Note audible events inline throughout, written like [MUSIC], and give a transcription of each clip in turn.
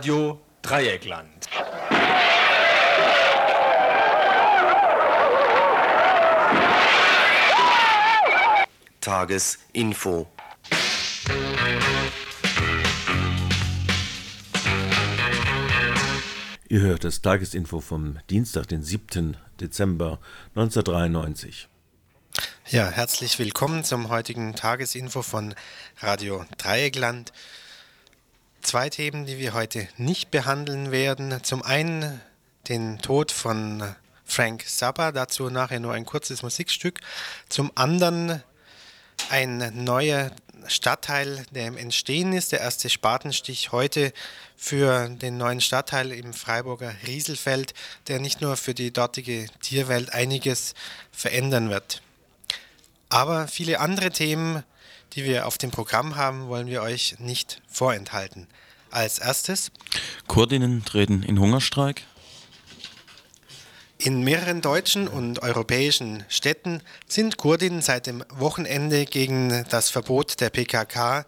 Radio Dreieckland. Tagesinfo. Ihr hört das Tagesinfo vom Dienstag, den 7. Dezember 1993. Ja, herzlich willkommen zum heutigen Tagesinfo von Radio Dreieckland. Zwei Themen, die wir heute nicht behandeln werden. Zum einen den Tod von Frank Zappa, dazu nachher nur ein kurzes Musikstück. Zum anderen ein neuer Stadtteil, der im Entstehen ist, der erste Spatenstich heute für den neuen Stadtteil im Freiburger Rieselfeld, der nicht nur für die dortige Tierwelt einiges verändern wird. Aber viele andere Themen die wir auf dem Programm haben, wollen wir euch nicht vorenthalten. Als erstes. Kurdinnen treten in Hungerstreik. In mehreren deutschen und europäischen Städten sind Kurdinnen seit dem Wochenende gegen das Verbot der PKK,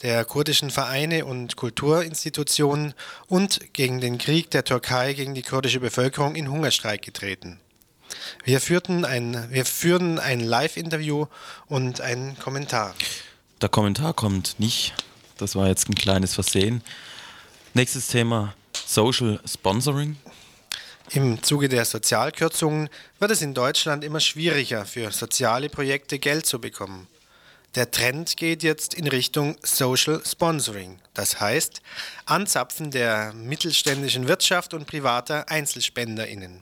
der kurdischen Vereine und Kulturinstitutionen und gegen den Krieg der Türkei gegen die kurdische Bevölkerung in Hungerstreik getreten. Wir, führten ein, wir führen ein Live-Interview und einen Kommentar. Der Kommentar kommt nicht. Das war jetzt ein kleines Versehen. Nächstes Thema: Social Sponsoring. Im Zuge der Sozialkürzungen wird es in Deutschland immer schwieriger, für soziale Projekte Geld zu bekommen. Der Trend geht jetzt in Richtung Social Sponsoring, das heißt Anzapfen der mittelständischen Wirtschaft und privater Einzelspenderinnen.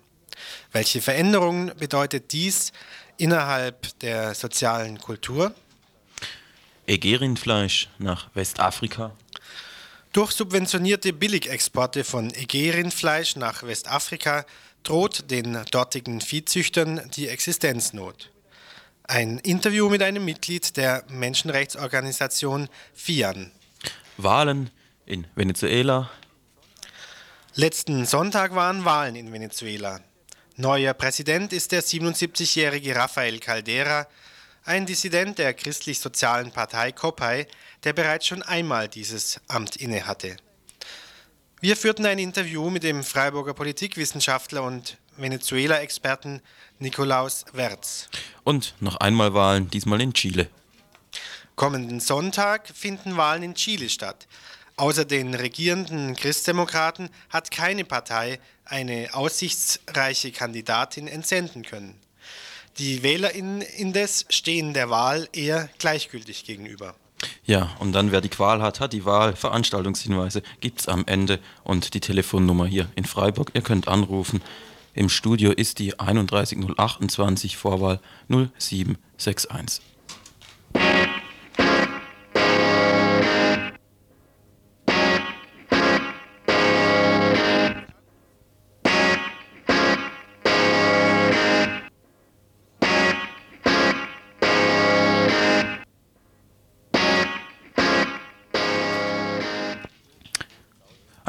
Welche Veränderungen bedeutet dies innerhalb der sozialen Kultur? Egerinfleisch nach Westafrika. Durch subventionierte Billigexporte von Egerinfleisch nach Westafrika droht den dortigen Viehzüchtern die Existenznot. Ein Interview mit einem Mitglied der Menschenrechtsorganisation FIAN. Wahlen in Venezuela. Letzten Sonntag waren Wahlen in Venezuela. Neuer Präsident ist der 77-jährige Rafael Caldera, ein Dissident der christlich-sozialen Partei COPAI, der bereits schon einmal dieses Amt innehatte. Wir führten ein Interview mit dem Freiburger Politikwissenschaftler und Venezuela-Experten Nikolaus Wertz. Und noch einmal Wahlen, diesmal in Chile. Kommenden Sonntag finden Wahlen in Chile statt. Außer den regierenden Christdemokraten hat keine Partei eine aussichtsreiche Kandidatin entsenden können. Die WählerInnen indes stehen der Wahl eher gleichgültig gegenüber. Ja, und dann, wer die Qual hat, hat die Wahl. Veranstaltungshinweise gibt es am Ende und die Telefonnummer hier in Freiburg. Ihr könnt anrufen. Im Studio ist die 31028 Vorwahl 0761.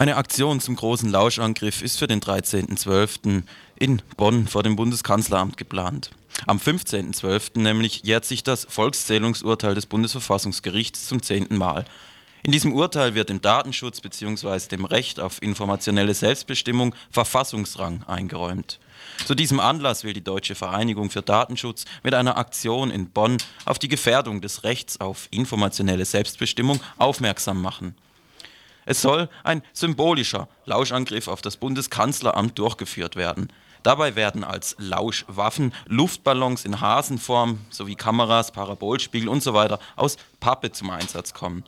Eine Aktion zum großen Lauschangriff ist für den 13.12. in Bonn vor dem Bundeskanzleramt geplant. Am 15.12. nämlich jährt sich das Volkszählungsurteil des Bundesverfassungsgerichts zum zehnten Mal. In diesem Urteil wird dem Datenschutz bzw. dem Recht auf informationelle Selbstbestimmung Verfassungsrang eingeräumt. Zu diesem Anlass will die Deutsche Vereinigung für Datenschutz mit einer Aktion in Bonn auf die Gefährdung des Rechts auf informationelle Selbstbestimmung aufmerksam machen. Es soll ein symbolischer Lauschangriff auf das Bundeskanzleramt durchgeführt werden. Dabei werden als Lauschwaffen Luftballons in Hasenform sowie Kameras, Parabolspiegel usw. So aus Pappe zum Einsatz kommen.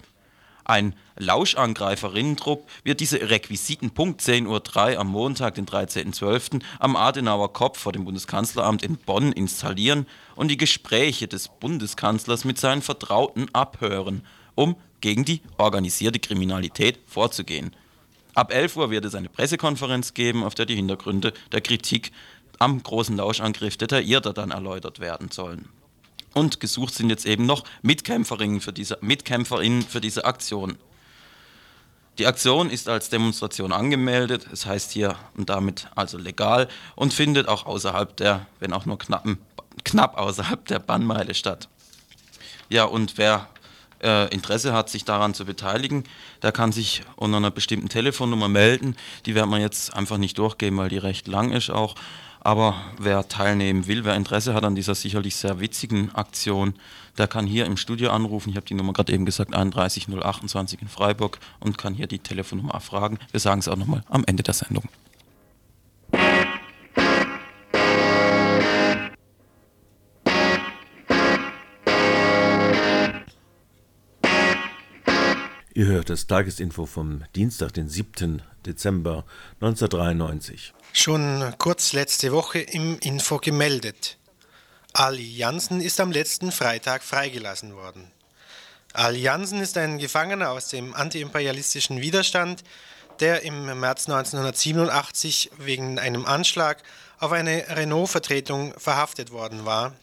Ein Lauschangreiferinnentrupp wird diese Requisiten Punkt 10.03 Uhr am Montag, den 13.12. am Adenauer Kopf vor dem Bundeskanzleramt in Bonn installieren und die Gespräche des Bundeskanzlers mit seinen Vertrauten abhören, um gegen die organisierte Kriminalität vorzugehen. Ab 11 Uhr wird es eine Pressekonferenz geben, auf der die Hintergründe der Kritik am großen Lauschangriff detaillierter dann erläutert werden sollen. Und gesucht sind jetzt eben noch Mitkämpferinnen für diese, Mitkämpferinnen für diese Aktion. Die Aktion ist als Demonstration angemeldet, es heißt hier und damit also legal und findet auch außerhalb der, wenn auch nur knappen, knapp außerhalb der Bannmeile statt. Ja, und wer äh, Interesse hat, sich daran zu beteiligen, der kann sich unter einer bestimmten Telefonnummer melden. Die werden wir jetzt einfach nicht durchgeben, weil die recht lang ist auch. Aber wer teilnehmen will, wer Interesse hat an dieser sicherlich sehr witzigen Aktion, der kann hier im Studio anrufen. Ich habe die Nummer gerade eben gesagt, 31028 in Freiburg und kann hier die Telefonnummer erfragen. Wir sagen es auch nochmal am Ende der Sendung. Ihr hört das Tagesinfo vom Dienstag, den 7. Dezember 1993. Schon kurz letzte Woche im Info gemeldet. Ali Jansen ist am letzten Freitag freigelassen worden. Ali Jansen ist ein Gefangener aus dem antiimperialistischen Widerstand, der im März 1987 wegen einem Anschlag auf eine Renault-Vertretung verhaftet worden war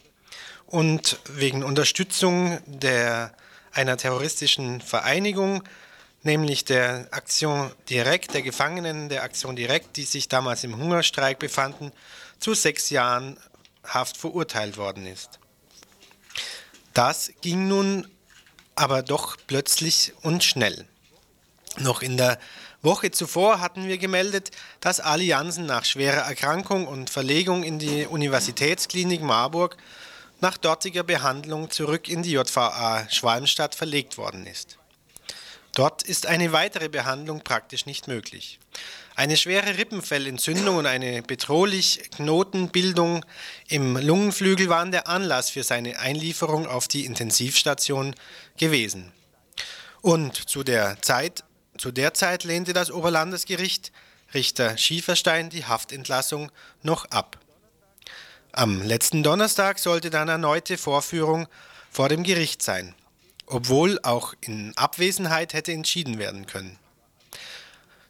und wegen Unterstützung der, einer terroristischen Vereinigung nämlich der Aktion Direkt, der Gefangenen der Aktion Direkt, die sich damals im Hungerstreik befanden, zu sechs Jahren Haft verurteilt worden ist. Das ging nun aber doch plötzlich und schnell. Noch in der Woche zuvor hatten wir gemeldet, dass Ali Jansen nach schwerer Erkrankung und Verlegung in die Universitätsklinik Marburg nach dortiger Behandlung zurück in die JVA Schwalmstadt verlegt worden ist. Dort ist eine weitere Behandlung praktisch nicht möglich. Eine schwere Rippenfellentzündung und eine bedrohlich Knotenbildung im Lungenflügel waren der Anlass für seine Einlieferung auf die Intensivstation gewesen. Und zu der Zeit, zu der Zeit lehnte das Oberlandesgericht Richter Schieferstein die Haftentlassung noch ab. Am letzten Donnerstag sollte dann erneute Vorführung vor dem Gericht sein obwohl auch in Abwesenheit hätte entschieden werden können.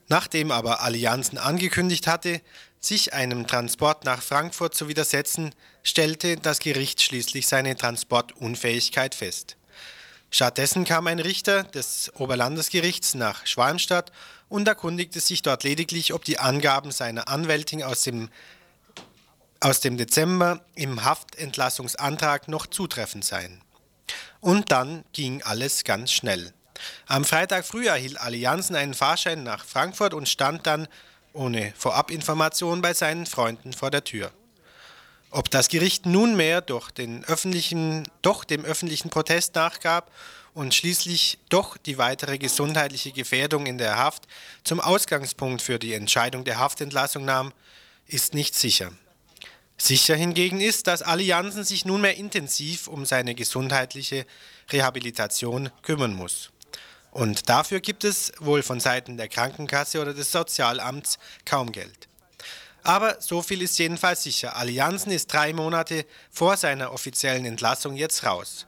Nachdem aber Allianzen angekündigt hatte, sich einem Transport nach Frankfurt zu widersetzen, stellte das Gericht schließlich seine Transportunfähigkeit fest. Stattdessen kam ein Richter des Oberlandesgerichts nach Schwalmstadt und erkundigte sich dort lediglich, ob die Angaben seiner Anwältin aus dem, aus dem Dezember im Haftentlassungsantrag noch zutreffend seien. Und dann ging alles ganz schnell. Am Freitag früh erhielt Allianzen einen Fahrschein nach Frankfurt und stand dann ohne Vorabinformation bei seinen Freunden vor der Tür. Ob das Gericht nunmehr durch den öffentlichen, doch dem öffentlichen Protest nachgab und schließlich doch die weitere gesundheitliche Gefährdung in der Haft zum Ausgangspunkt für die Entscheidung der Haftentlassung nahm, ist nicht sicher. Sicher hingegen ist, dass Allianzen sich nunmehr intensiv um seine gesundheitliche Rehabilitation kümmern muss. Und dafür gibt es wohl von Seiten der Krankenkasse oder des Sozialamts kaum Geld. Aber so viel ist jedenfalls sicher. Allianzen ist drei Monate vor seiner offiziellen Entlassung jetzt raus.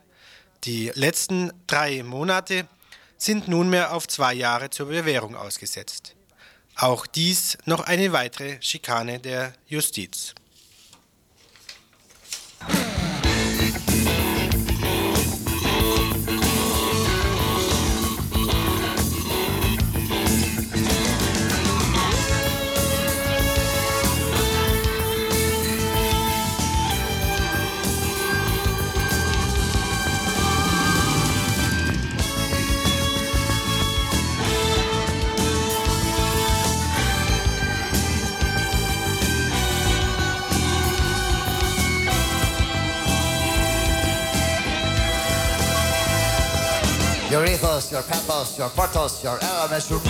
Die letzten drei Monate sind nunmehr auf zwei Jahre zur Bewährung ausgesetzt. Auch dies noch eine weitere Schikane der Justiz. Yeah. [LAUGHS] your ethos, your pathos, your portos, your elements, your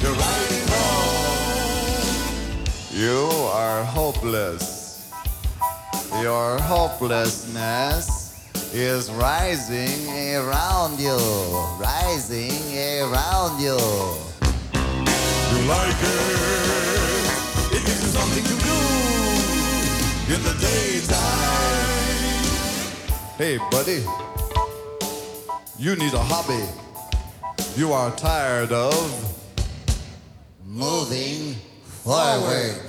You're riding home. You are hopeless. Your hopelessness is rising around you, rising around you. You like it? It gives you something to do in the daytime. Hey, buddy. You need a hobby. You are tired of moving forward.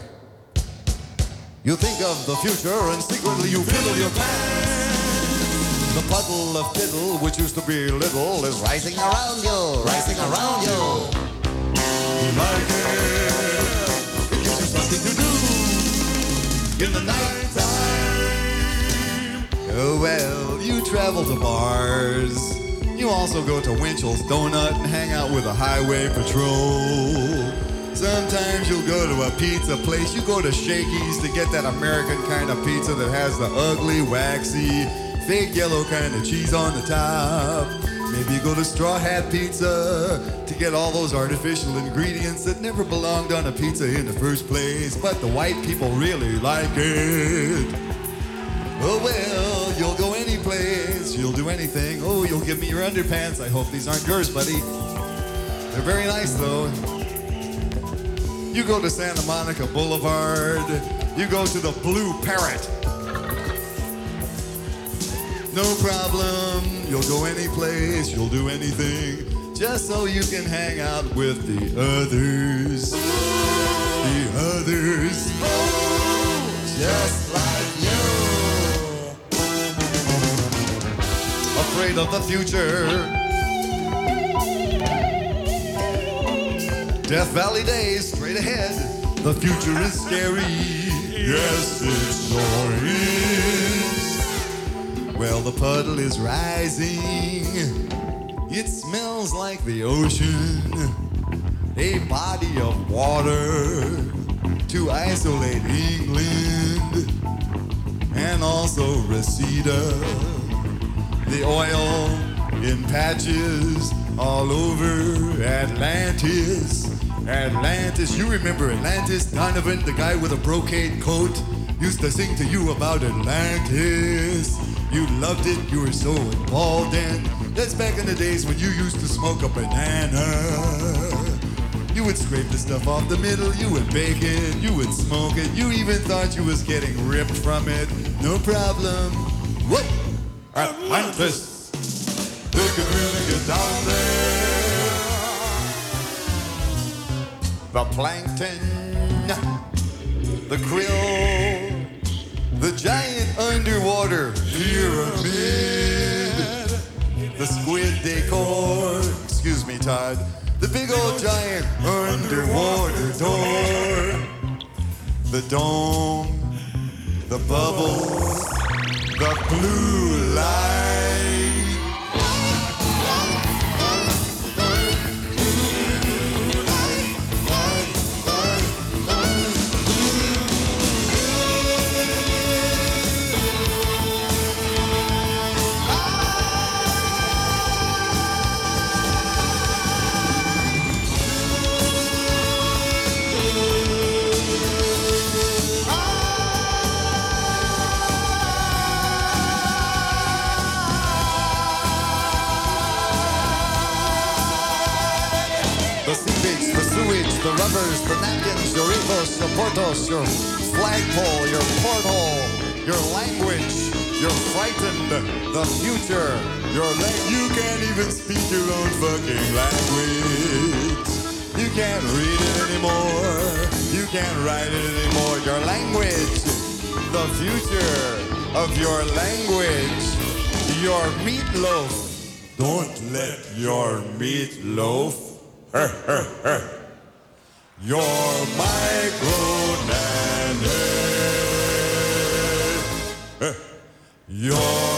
You think of the future and secretly you fiddle your plans. The puddle of fiddle, which used to be little, is rising around you, rising around you. You like it? It gives you something to do in the night time. Oh well, you travel to bars. You also go to Winchell's Donut and hang out with a highway patrol. Sometimes you'll go to a pizza place. You go to Shakey's to get that American kind of pizza that has the ugly, waxy, fake yellow kind of cheese on the top. Maybe you go to Straw Hat Pizza to get all those artificial ingredients that never belonged on a pizza in the first place, but the white people really like it. Oh well, you'll go place, you'll do anything. Oh, you'll give me your underpants. I hope these aren't yours, buddy. They're very nice though. You go to Santa Monica Boulevard. You go to the Blue Parrot. No problem. You'll go any place. You'll do anything. Just so you can hang out with the others. The others. Oh, just like Afraid of the future. Death Valley days straight ahead. The future is scary. Yes, it sure is. Well, the puddle is rising. It smells like the ocean. A body of water to isolate England and also Reseda. The oil in patches all over Atlantis. Atlantis, you remember Atlantis? Donovan, the guy with a brocade coat, used to sing to you about Atlantis. You loved it, you were so involved in. That's back in the days when you used to smoke a banana. You would scrape the stuff off the middle, you would bake it, you would smoke it, you even thought you was getting ripped from it. No problem. What? Atlantis. They could really get down there. The plankton, the krill, the giant underwater pyramid, the squid decor, excuse me, Todd, the big old giant underwater door, the dome, the bubbles, the blue light. Rubbers, the napkins, your ethos, your portos, your flagpole, your porthole, your language, you're frightened, the future, your la- You can't even speak your own fucking language. You can't read it anymore. You can't write it anymore. Your language, the future of your language, your meatloaf. Don't let your meatloaf [LAUGHS] You're my grown nanny. Eh, you're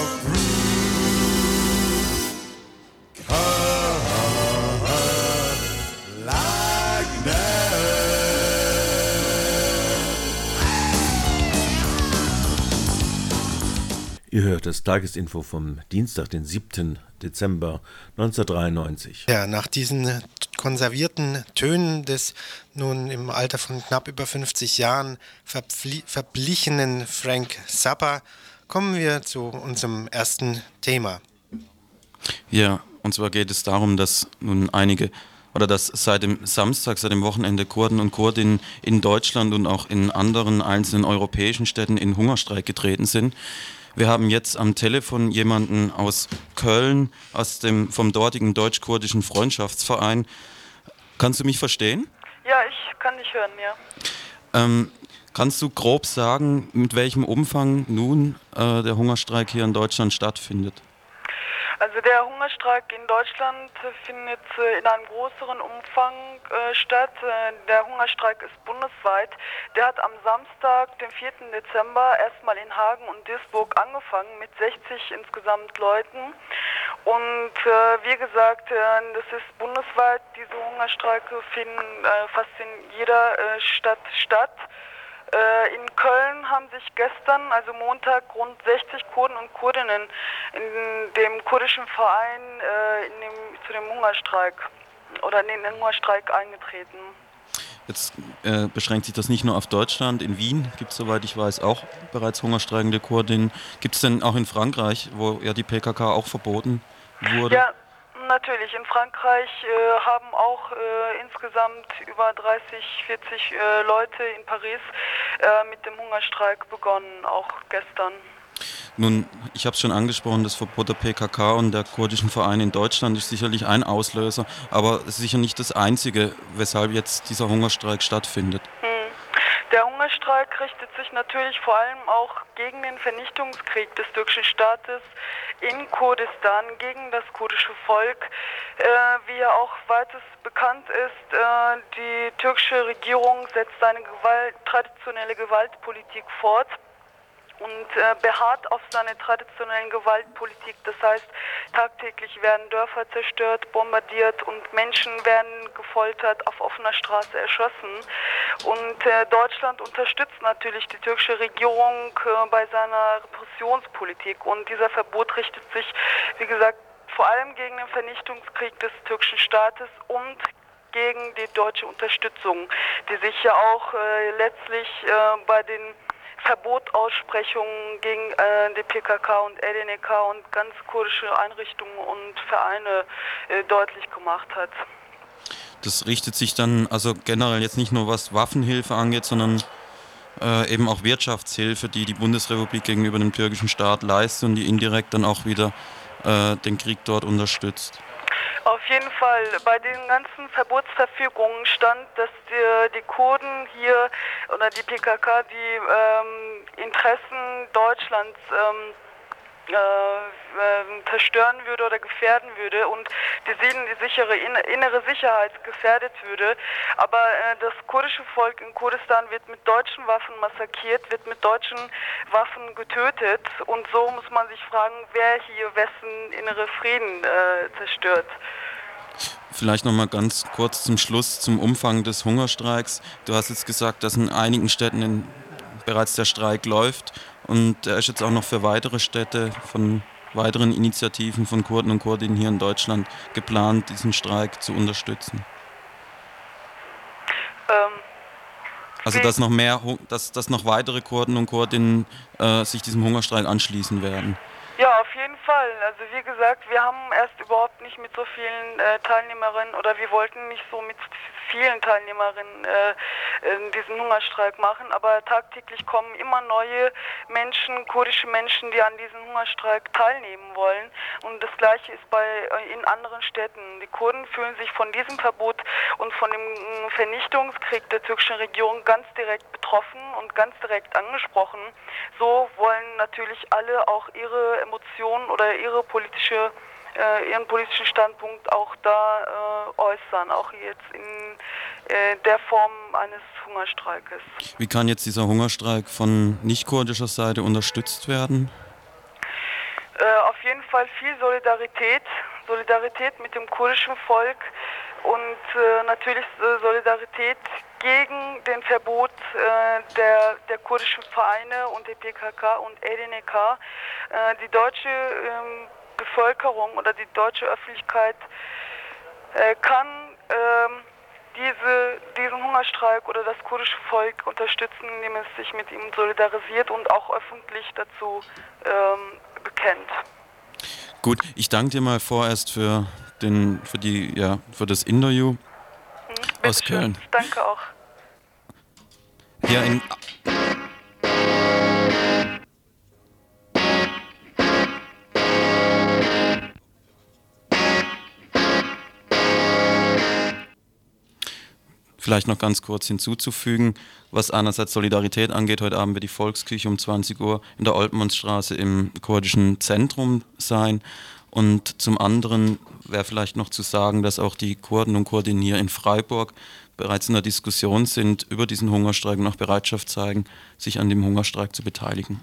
Ihr hört das Tagesinfo vom Dienstag, den 7. Dezember 1993. Ja, nach diesen konservierten Tönen des nun im Alter von knapp über 50 Jahren verblichenen Frank Zappa kommen wir zu unserem ersten Thema. Ja, und zwar geht es darum, dass nun einige oder dass seit dem Samstag, seit dem Wochenende Kurden und Kurdinnen in Deutschland und auch in anderen einzelnen europäischen Städten in Hungerstreik getreten sind. Wir haben jetzt am Telefon jemanden aus Köln, aus dem, vom dortigen deutsch-kurdischen Freundschaftsverein. Kannst du mich verstehen? Ja, ich kann dich hören, ja. Ähm, kannst du grob sagen, mit welchem Umfang nun äh, der Hungerstreik hier in Deutschland stattfindet? Also der Hungerstreik in Deutschland findet äh, in einem größeren Umfang äh, statt. Äh, der Hungerstreik ist bundesweit. Der hat am Samstag, den 4. Dezember, erstmal in Hagen und Duisburg angefangen mit 60 insgesamt Leuten. Und wie gesagt, das ist bundesweit. Diese Hungerstreike finden fast in jeder Stadt statt. Äh, in Köln haben sich gestern, also Montag, rund 60 Kurden und Kurdinnen in dem kurdischen Verein äh, in dem, zu dem Hungerstreik oder in den Hungerstreik eingetreten. Jetzt äh, beschränkt sich das nicht nur auf Deutschland. In Wien gibt es, soweit ich weiß, auch bereits hungerstreikende Kurdinnen. Gibt es denn auch in Frankreich, wo ja die PKK auch verboten wurde? Ja, natürlich. In Frankreich äh, haben auch äh, insgesamt über 30, 40 äh, Leute in Paris äh, mit dem Hungerstreik begonnen, auch gestern. Nun, ich habe es schon angesprochen, das Verbot der PKK und der kurdischen Vereine in Deutschland ist sicherlich ein Auslöser, aber sicher nicht das Einzige, weshalb jetzt dieser Hungerstreik stattfindet. Hm. Der Hungerstreik richtet sich natürlich vor allem auch gegen den Vernichtungskrieg des türkischen Staates in Kurdistan, gegen das kurdische Volk. Äh, wie ja auch weitest bekannt ist, äh, die türkische Regierung setzt eine Gewalt, traditionelle Gewaltpolitik fort und äh, beharrt auf seine traditionellen Gewaltpolitik. Das heißt, tagtäglich werden Dörfer zerstört, bombardiert und Menschen werden gefoltert, auf offener Straße erschossen. Und äh, Deutschland unterstützt natürlich die türkische Regierung äh, bei seiner Repressionspolitik. Und dieser Verbot richtet sich, wie gesagt, vor allem gegen den Vernichtungskrieg des türkischen Staates und gegen die deutsche Unterstützung, die sich ja auch äh, letztlich äh, bei den Verbotaussprechungen gegen äh, die PKK und LDNK und ganz kurdische Einrichtungen und Vereine äh, deutlich gemacht hat. Das richtet sich dann also generell jetzt nicht nur was Waffenhilfe angeht, sondern äh, eben auch Wirtschaftshilfe, die die Bundesrepublik gegenüber dem türkischen Staat leistet und die indirekt dann auch wieder äh, den Krieg dort unterstützt. Auf jeden Fall. Bei den ganzen Verbotsverfügungen stand, dass die, die Kurden hier oder die PKK die ähm, Interessen Deutschlands ähm, äh, äh, zerstören würde oder gefährden würde und die die sichere innere Sicherheit gefährdet würde. Aber äh, das kurdische Volk in Kurdistan wird mit deutschen Waffen massakriert, wird mit deutschen Waffen getötet und so muss man sich fragen, wer hier wessen innere Frieden äh, zerstört. Vielleicht noch mal ganz kurz zum Schluss zum Umfang des Hungerstreiks. Du hast jetzt gesagt, dass in einigen Städten in, bereits der Streik läuft und er ist jetzt auch noch für weitere Städte von weiteren Initiativen von Kurden und Kurdinnen hier in Deutschland geplant, diesen Streik zu unterstützen. Ähm, also dass noch mehr, dass, dass noch weitere Kurden und Kurdinnen äh, sich diesem Hungerstreik anschließen werden. Ja, auf jeden Fall. Also wie gesagt, wir haben erst überhaupt nicht mit so vielen äh, Teilnehmerinnen oder wir wollten nicht so mit vielen Teilnehmerinnen äh, diesen Hungerstreik machen, aber tagtäglich kommen immer neue Menschen, kurdische Menschen, die an diesem Hungerstreik teilnehmen wollen. Und das Gleiche ist bei äh, in anderen Städten. Die Kurden fühlen sich von diesem Verbot und von dem äh, Vernichtungskrieg der türkischen Regierung ganz direkt betroffen und ganz direkt angesprochen. So wollen natürlich alle auch ihre Emotionen oder ihre politische äh, ihren politischen Standpunkt auch da äh, äußern, auch jetzt in äh, der Form eines Hungerstreikes. Wie kann jetzt dieser Hungerstreik von nicht-kurdischer Seite unterstützt werden? Äh, auf jeden Fall viel Solidarität, Solidarität mit dem kurdischen Volk und äh, natürlich Solidarität gegen den Verbot äh, der, der kurdischen Vereine und der PKK und LNK. Äh, die deutsche ähm, Bevölkerung oder die deutsche Öffentlichkeit äh, kann ähm, diese, diesen Hungerstreik oder das kurdische Volk unterstützen, indem es sich mit ihm solidarisiert und auch öffentlich dazu ähm, bekennt. Gut, ich danke dir mal vorerst für, den, für, die, ja, für das Interview mhm, aus Köln. Schön. Danke auch. Ja, in Vielleicht noch ganz kurz hinzuzufügen, was einerseits Solidarität angeht. Heute Abend wird die Volksküche um 20 Uhr in der Olpenmannsstraße im kurdischen Zentrum sein. Und zum anderen wäre vielleicht noch zu sagen, dass auch die Kurden und Kurdinier in Freiburg bereits in der Diskussion sind über diesen Hungerstreik und auch Bereitschaft zeigen, sich an dem Hungerstreik zu beteiligen.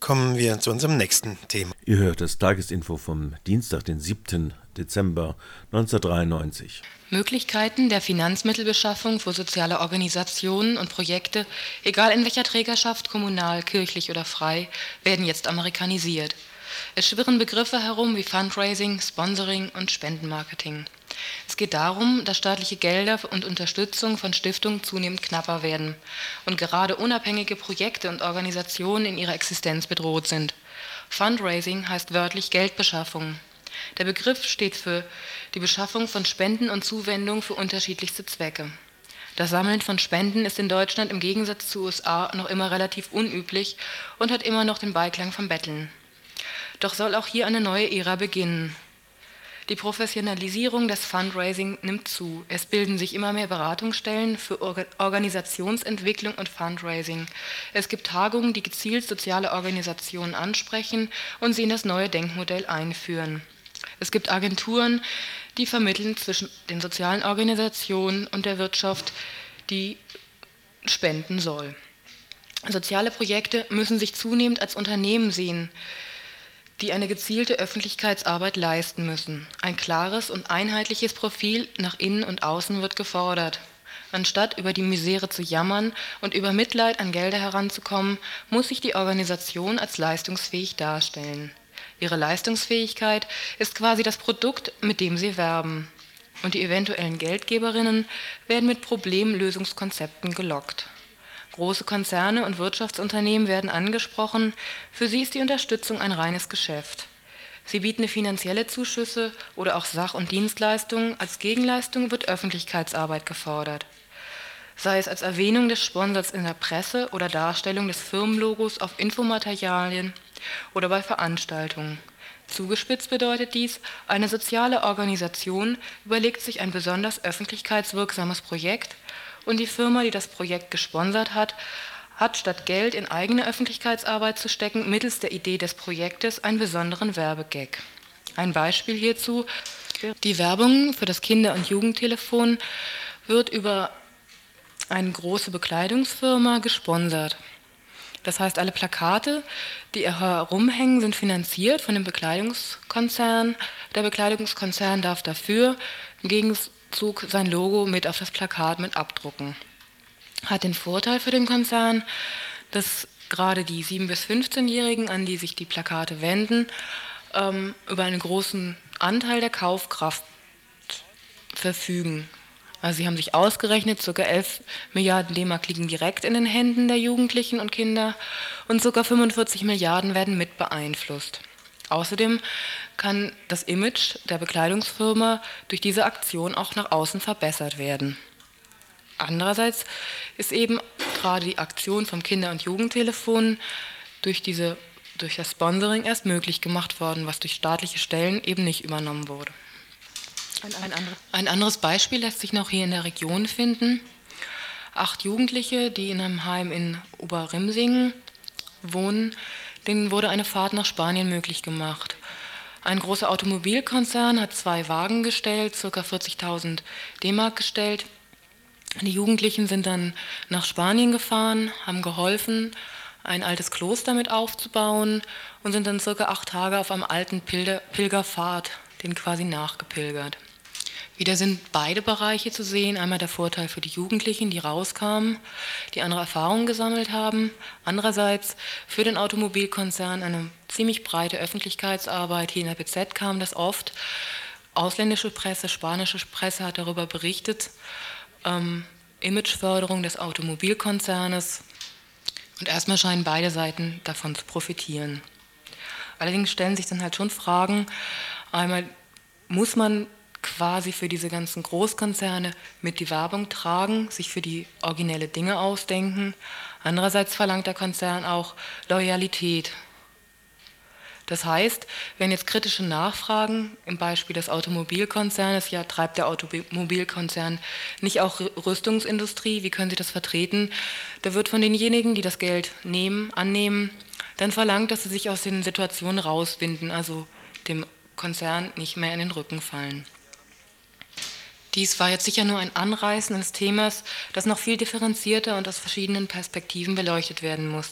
Kommen wir zu unserem nächsten Thema. Ihr hört das Tagesinfo vom Dienstag, den 7. Dezember 1993. Möglichkeiten der Finanzmittelbeschaffung für soziale Organisationen und Projekte, egal in welcher Trägerschaft, kommunal, kirchlich oder frei, werden jetzt amerikanisiert. Es schwirren Begriffe herum wie Fundraising, Sponsoring und Spendenmarketing. Es geht darum, dass staatliche Gelder und Unterstützung von Stiftungen zunehmend knapper werden und gerade unabhängige Projekte und Organisationen in ihrer Existenz bedroht sind. Fundraising heißt wörtlich Geldbeschaffung. Der Begriff steht für die Beschaffung von Spenden und Zuwendungen für unterschiedlichste Zwecke. Das Sammeln von Spenden ist in Deutschland im Gegensatz zu USA noch immer relativ unüblich und hat immer noch den Beiklang vom Betteln. Doch soll auch hier eine neue Ära beginnen. Die Professionalisierung des Fundraising nimmt zu. Es bilden sich immer mehr Beratungsstellen für Organisationsentwicklung und Fundraising. Es gibt Tagungen, die gezielt soziale Organisationen ansprechen und sie in das neue Denkmodell einführen. Es gibt Agenturen, die vermitteln zwischen den sozialen Organisationen und der Wirtschaft, die spenden soll. Soziale Projekte müssen sich zunehmend als Unternehmen sehen die eine gezielte Öffentlichkeitsarbeit leisten müssen. Ein klares und einheitliches Profil nach innen und außen wird gefordert. Anstatt über die Misere zu jammern und über Mitleid an Gelder heranzukommen, muss sich die Organisation als leistungsfähig darstellen. Ihre Leistungsfähigkeit ist quasi das Produkt, mit dem sie werben. Und die eventuellen Geldgeberinnen werden mit Problemlösungskonzepten gelockt. Große Konzerne und Wirtschaftsunternehmen werden angesprochen. Für sie ist die Unterstützung ein reines Geschäft. Sie bieten finanzielle Zuschüsse oder auch Sach- und Dienstleistungen. Als Gegenleistung wird Öffentlichkeitsarbeit gefordert. Sei es als Erwähnung des Sponsors in der Presse oder Darstellung des Firmenlogos auf Infomaterialien oder bei Veranstaltungen. Zugespitzt bedeutet dies, eine soziale Organisation überlegt sich ein besonders öffentlichkeitswirksames Projekt und die Firma, die das Projekt gesponsert hat, hat statt Geld in eigene Öffentlichkeitsarbeit zu stecken, mittels der Idee des Projektes einen besonderen Werbegag. Ein Beispiel hierzu, die Werbung für das Kinder- und Jugendtelefon wird über eine große Bekleidungsfirma gesponsert. Das heißt, alle Plakate, die herumhängen, sind finanziert von dem Bekleidungskonzern. Der Bekleidungskonzern darf dafür im Gegenzug Zug sein Logo mit auf das Plakat mit abdrucken. Hat den Vorteil für den Konzern, dass gerade die 7- bis 15-Jährigen, an die sich die Plakate wenden, ähm, über einen großen Anteil der Kaufkraft verfügen. Also sie haben sich ausgerechnet, ca. 11 Milliarden D-Mark liegen direkt in den Händen der Jugendlichen und Kinder und ca. 45 Milliarden werden mit beeinflusst. Außerdem kann das Image der Bekleidungsfirma durch diese Aktion auch nach außen verbessert werden. Andererseits ist eben gerade die Aktion vom Kinder- und Jugendtelefon durch, diese, durch das Sponsoring erst möglich gemacht worden, was durch staatliche Stellen eben nicht übernommen wurde. Ein, ein anderes Beispiel lässt sich noch hier in der Region finden. Acht Jugendliche, die in einem Heim in Oberrimsingen wohnen, denen wurde eine Fahrt nach Spanien möglich gemacht. Ein großer Automobilkonzern hat zwei Wagen gestellt, ca. 40.000 D-Mark gestellt. Die Jugendlichen sind dann nach Spanien gefahren, haben geholfen, ein altes Kloster mit aufzubauen und sind dann circa acht Tage auf einem alten Pilgerpfad, den quasi nachgepilgert. Wieder sind beide Bereiche zu sehen. Einmal der Vorteil für die Jugendlichen, die rauskamen, die andere Erfahrungen gesammelt haben. Andererseits für den Automobilkonzern eine ziemlich breite Öffentlichkeitsarbeit. Hier in der BZ kam das oft. Ausländische Presse, spanische Presse hat darüber berichtet. Ähm, Imageförderung des Automobilkonzernes. Und erstmal scheinen beide Seiten davon zu profitieren. Allerdings stellen sich dann halt schon Fragen. Einmal muss man quasi für diese ganzen Großkonzerne mit die Werbung tragen, sich für die originelle Dinge ausdenken. Andererseits verlangt der Konzern auch Loyalität. Das heißt, wenn jetzt kritische Nachfragen, im Beispiel des Automobilkonzernes, ja, treibt der Automobilkonzern nicht auch Rüstungsindustrie, wie können Sie das vertreten? Da wird von denjenigen, die das Geld nehmen, annehmen, dann verlangt, dass sie sich aus den Situationen rausbinden, also dem Konzern nicht mehr in den Rücken fallen. Dies war jetzt sicher nur ein Anreißen des Themas, das noch viel differenzierter und aus verschiedenen Perspektiven beleuchtet werden muss.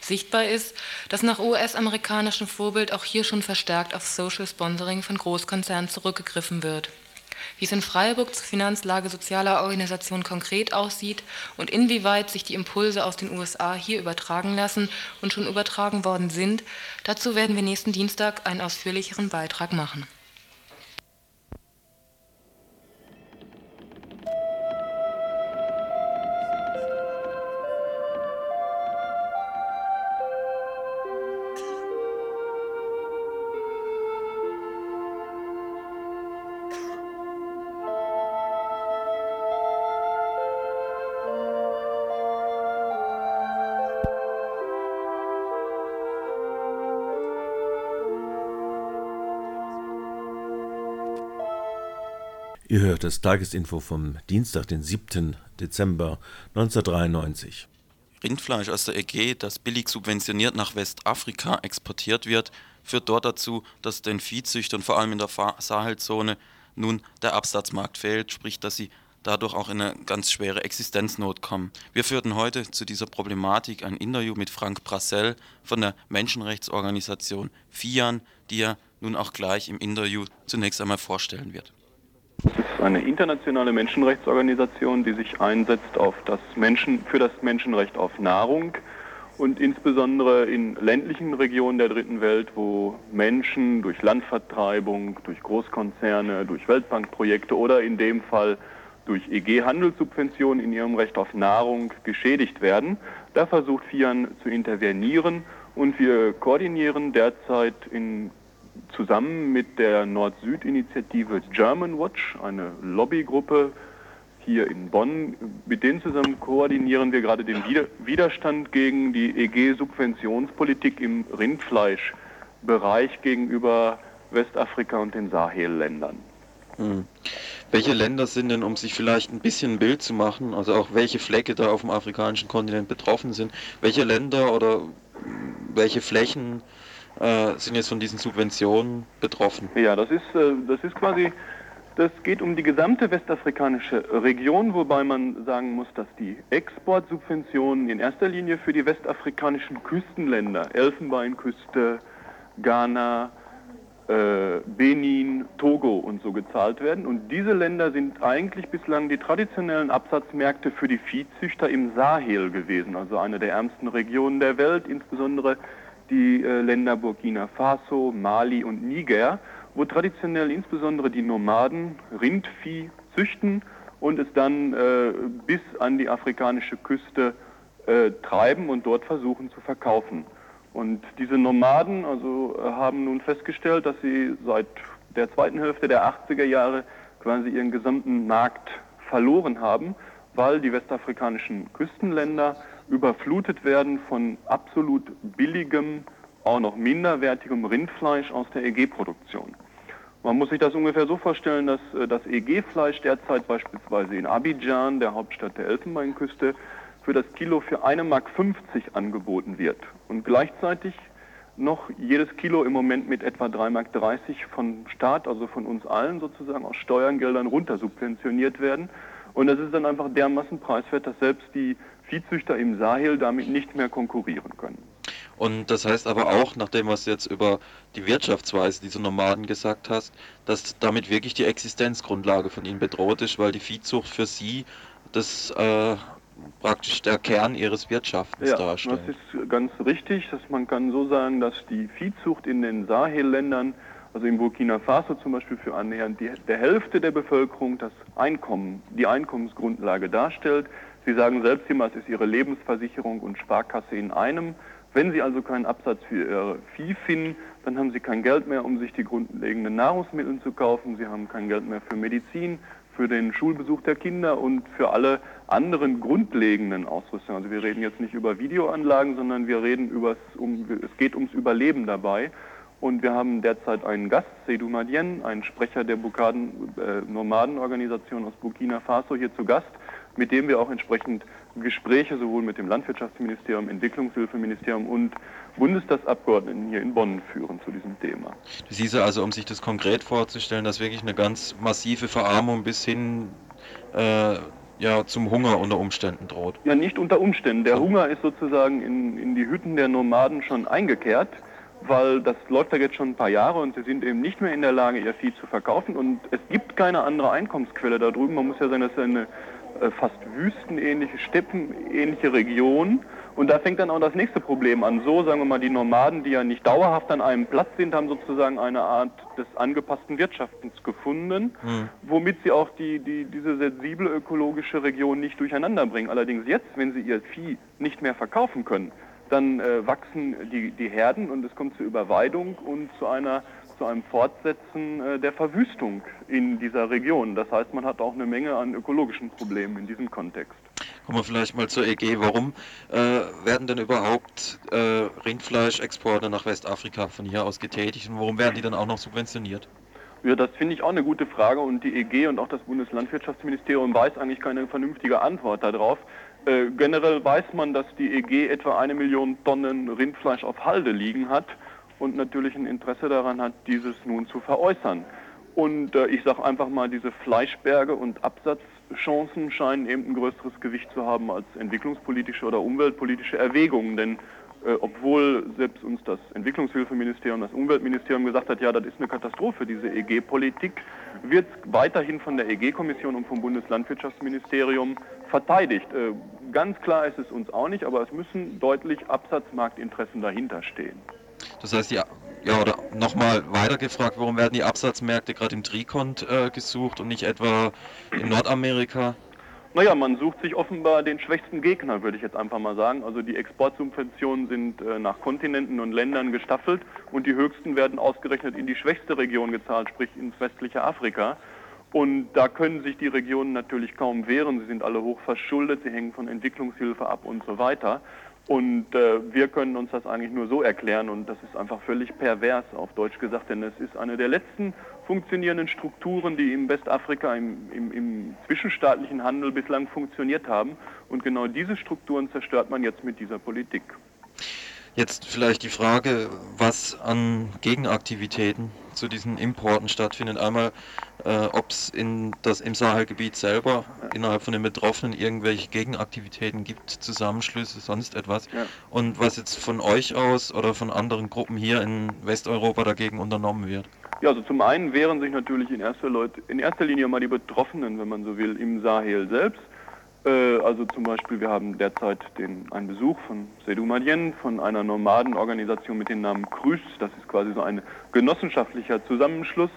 Sichtbar ist, dass nach US-amerikanischem Vorbild auch hier schon verstärkt auf Social Sponsoring von Großkonzernen zurückgegriffen wird. Wie es in Freiburg zur Finanzlage sozialer Organisationen konkret aussieht und inwieweit sich die Impulse aus den USA hier übertragen lassen und schon übertragen worden sind, dazu werden wir nächsten Dienstag einen ausführlicheren Beitrag machen. Ihr hört das Tagesinfo vom Dienstag, den 7. Dezember 1993. Rindfleisch aus der Ägäe, das billig subventioniert nach Westafrika exportiert wird, führt dort dazu, dass den Viehzüchtern vor allem in der Sahelzone nun der Absatzmarkt fehlt, sprich, dass sie dadurch auch in eine ganz schwere Existenznot kommen. Wir führten heute zu dieser Problematik ein Interview mit Frank Brassel von der Menschenrechtsorganisation FIAN, die er nun auch gleich im Interview zunächst einmal vorstellen wird. Es ist eine internationale Menschenrechtsorganisation, die sich einsetzt auf das Menschen, für das Menschenrecht auf Nahrung und insbesondere in ländlichen Regionen der dritten Welt, wo Menschen durch Landvertreibung, durch Großkonzerne, durch Weltbankprojekte oder in dem Fall durch EG-Handelssubventionen in ihrem Recht auf Nahrung geschädigt werden. Da versucht FIAN zu intervenieren und wir koordinieren derzeit in zusammen mit der Nord-Süd-Initiative German Watch, eine Lobbygruppe hier in Bonn, mit denen zusammen koordinieren wir gerade den Widerstand gegen die EG-Subventionspolitik im Rindfleischbereich gegenüber Westafrika und den Sahelländern. Hm. Welche Länder sind denn, um sich vielleicht ein bisschen ein Bild zu machen, also auch welche Flecke da auf dem afrikanischen Kontinent betroffen sind, welche Länder oder welche Flächen äh, sind jetzt von diesen Subventionen betroffen. Ja, das ist, äh, das ist quasi, das geht um die gesamte westafrikanische Region, wobei man sagen muss, dass die Exportsubventionen in erster Linie für die westafrikanischen Küstenländer, Elfenbeinküste, Ghana, äh, Benin, Togo und so gezahlt werden. Und diese Länder sind eigentlich bislang die traditionellen Absatzmärkte für die Viehzüchter im Sahel gewesen, also eine der ärmsten Regionen der Welt, insbesondere die äh, Länder Burkina Faso, Mali und Niger, wo traditionell insbesondere die Nomaden Rindvieh züchten und es dann äh, bis an die afrikanische Küste äh, treiben und dort versuchen zu verkaufen. Und diese Nomaden also, äh, haben nun festgestellt, dass sie seit der zweiten Hälfte der 80er Jahre quasi ihren gesamten Markt verloren haben, weil die westafrikanischen Küstenländer überflutet werden von absolut billigem, auch noch minderwertigem Rindfleisch aus der EG-Produktion. Man muss sich das ungefähr so vorstellen, dass äh, das EG-Fleisch derzeit beispielsweise in Abidjan, der Hauptstadt der Elfenbeinküste, für das Kilo für 1,50 Mark angeboten wird und gleichzeitig noch jedes Kilo im Moment mit etwa 3,30 Mark vom Staat, also von uns allen sozusagen aus Steuergeldern runtersubventioniert werden. Und das ist dann einfach dermaßen preiswert, dass selbst die Viehzüchter im Sahel damit nicht mehr konkurrieren können. Und das heißt aber auch, nachdem was du jetzt über die Wirtschaftsweise dieser Nomaden gesagt hast, dass damit wirklich die Existenzgrundlage von ihnen bedroht ist, weil die Viehzucht für sie das äh, praktisch der Kern ihres Wirtschaftens ja, darstellt. Das ist ganz richtig, dass man kann so sagen, dass die Viehzucht in den Sahelländern, also in Burkina Faso zum Beispiel für annähernd die, der Hälfte der Bevölkerung das Einkommen, die Einkommensgrundlage darstellt. Sie sagen selbst immer, es ist Ihre Lebensversicherung und Sparkasse in einem. Wenn Sie also keinen Absatz für Ihr Vieh finden, dann haben Sie kein Geld mehr, um sich die grundlegenden Nahrungsmittel zu kaufen. Sie haben kein Geld mehr für Medizin, für den Schulbesuch der Kinder und für alle anderen grundlegenden Ausrüstungen. Also wir reden jetzt nicht über Videoanlagen, sondern wir reden über um, es geht ums Überleben dabei. Und wir haben derzeit einen Gast, Seydou Madien, einen Sprecher der Bukaden, äh, Nomadenorganisation aus Burkina Faso hier zu Gast mit dem wir auch entsprechend Gespräche sowohl mit dem Landwirtschaftsministerium, Entwicklungshilfeministerium und Bundestagsabgeordneten hier in Bonn führen zu diesem Thema. Du siehst also, um sich das konkret vorzustellen, dass wirklich eine ganz massive Verarmung bis hin äh, ja, zum Hunger unter Umständen droht. Ja, nicht unter Umständen. Der Hunger ist sozusagen in, in die Hütten der Nomaden schon eingekehrt, weil das läuft ja jetzt schon ein paar Jahre und sie sind eben nicht mehr in der Lage, ihr Vieh zu verkaufen und es gibt keine andere Einkommensquelle da drüben. Man muss ja sagen, das ist eine äh, fast wüstenähnliche, steppenähnliche Region. Und da fängt dann auch das nächste Problem an. So, sagen wir mal, die Nomaden, die ja nicht dauerhaft an einem Platz sind, haben sozusagen eine Art des angepassten Wirtschaftens gefunden, mhm. womit sie auch die, die, diese sensible ökologische Region nicht durcheinander bringen. Allerdings jetzt, wenn sie ihr Vieh nicht mehr verkaufen können, dann äh, wachsen die, die Herden und es kommt zur Überweidung und zu einer zu einem Fortsetzen äh, der Verwüstung in dieser Region. Das heißt, man hat auch eine Menge an ökologischen Problemen in diesem Kontext. Kommen wir vielleicht mal zur EG. Warum äh, werden denn überhaupt äh, Rindfleischexporte nach Westafrika von hier aus getätigt und warum werden die dann auch noch subventioniert? Ja, das finde ich auch eine gute Frage und die EG und auch das Bundeslandwirtschaftsministerium weiß eigentlich keine vernünftige Antwort darauf. Äh, generell weiß man, dass die EG etwa eine Million Tonnen Rindfleisch auf Halde liegen hat und natürlich ein Interesse daran hat, dieses nun zu veräußern. Und äh, ich sage einfach mal, diese Fleischberge und Absatzchancen scheinen eben ein größeres Gewicht zu haben als entwicklungspolitische oder umweltpolitische Erwägungen. Denn obwohl selbst uns das Entwicklungshilfeministerium, das Umweltministerium gesagt hat, ja, das ist eine Katastrophe, diese EG-Politik, wird weiterhin von der EG-Kommission und vom Bundeslandwirtschaftsministerium verteidigt. Äh, ganz klar ist es uns auch nicht, aber es müssen deutlich Absatzmarktinteressen dahinter stehen. Das heißt, die, ja, oder nochmal weiter gefragt, warum werden die Absatzmärkte gerade im Trikont äh, gesucht und nicht etwa in Nordamerika? Naja, man sucht sich offenbar den schwächsten Gegner, würde ich jetzt einfach mal sagen. Also die Exportsubventionen sind äh, nach Kontinenten und Ländern gestaffelt und die höchsten werden ausgerechnet in die schwächste Region gezahlt, sprich ins westliche Afrika. Und da können sich die Regionen natürlich kaum wehren. Sie sind alle hoch verschuldet, sie hängen von Entwicklungshilfe ab und so weiter. Und äh, wir können uns das eigentlich nur so erklären und das ist einfach völlig pervers auf Deutsch gesagt, denn es ist eine der letzten funktionierenden Strukturen, die im Westafrika im, im, im zwischenstaatlichen Handel bislang funktioniert haben. Und genau diese Strukturen zerstört man jetzt mit dieser Politik. Jetzt vielleicht die Frage, was an Gegenaktivitäten zu diesen Importen stattfindet. Einmal, äh, ob es im Sahelgebiet selber innerhalb von den Betroffenen irgendwelche Gegenaktivitäten gibt, Zusammenschlüsse, sonst etwas. Ja. Und was jetzt von euch aus oder von anderen Gruppen hier in Westeuropa dagegen unternommen wird. Ja, also zum einen wehren sich natürlich in erster, Leute, in erster Linie mal die Betroffenen, wenn man so will, im Sahel selbst. Äh, also zum Beispiel, wir haben derzeit den, einen Besuch von Sedou Madien, von einer Nomadenorganisation mit dem Namen Krüs. Das ist quasi so ein genossenschaftlicher Zusammenschluss.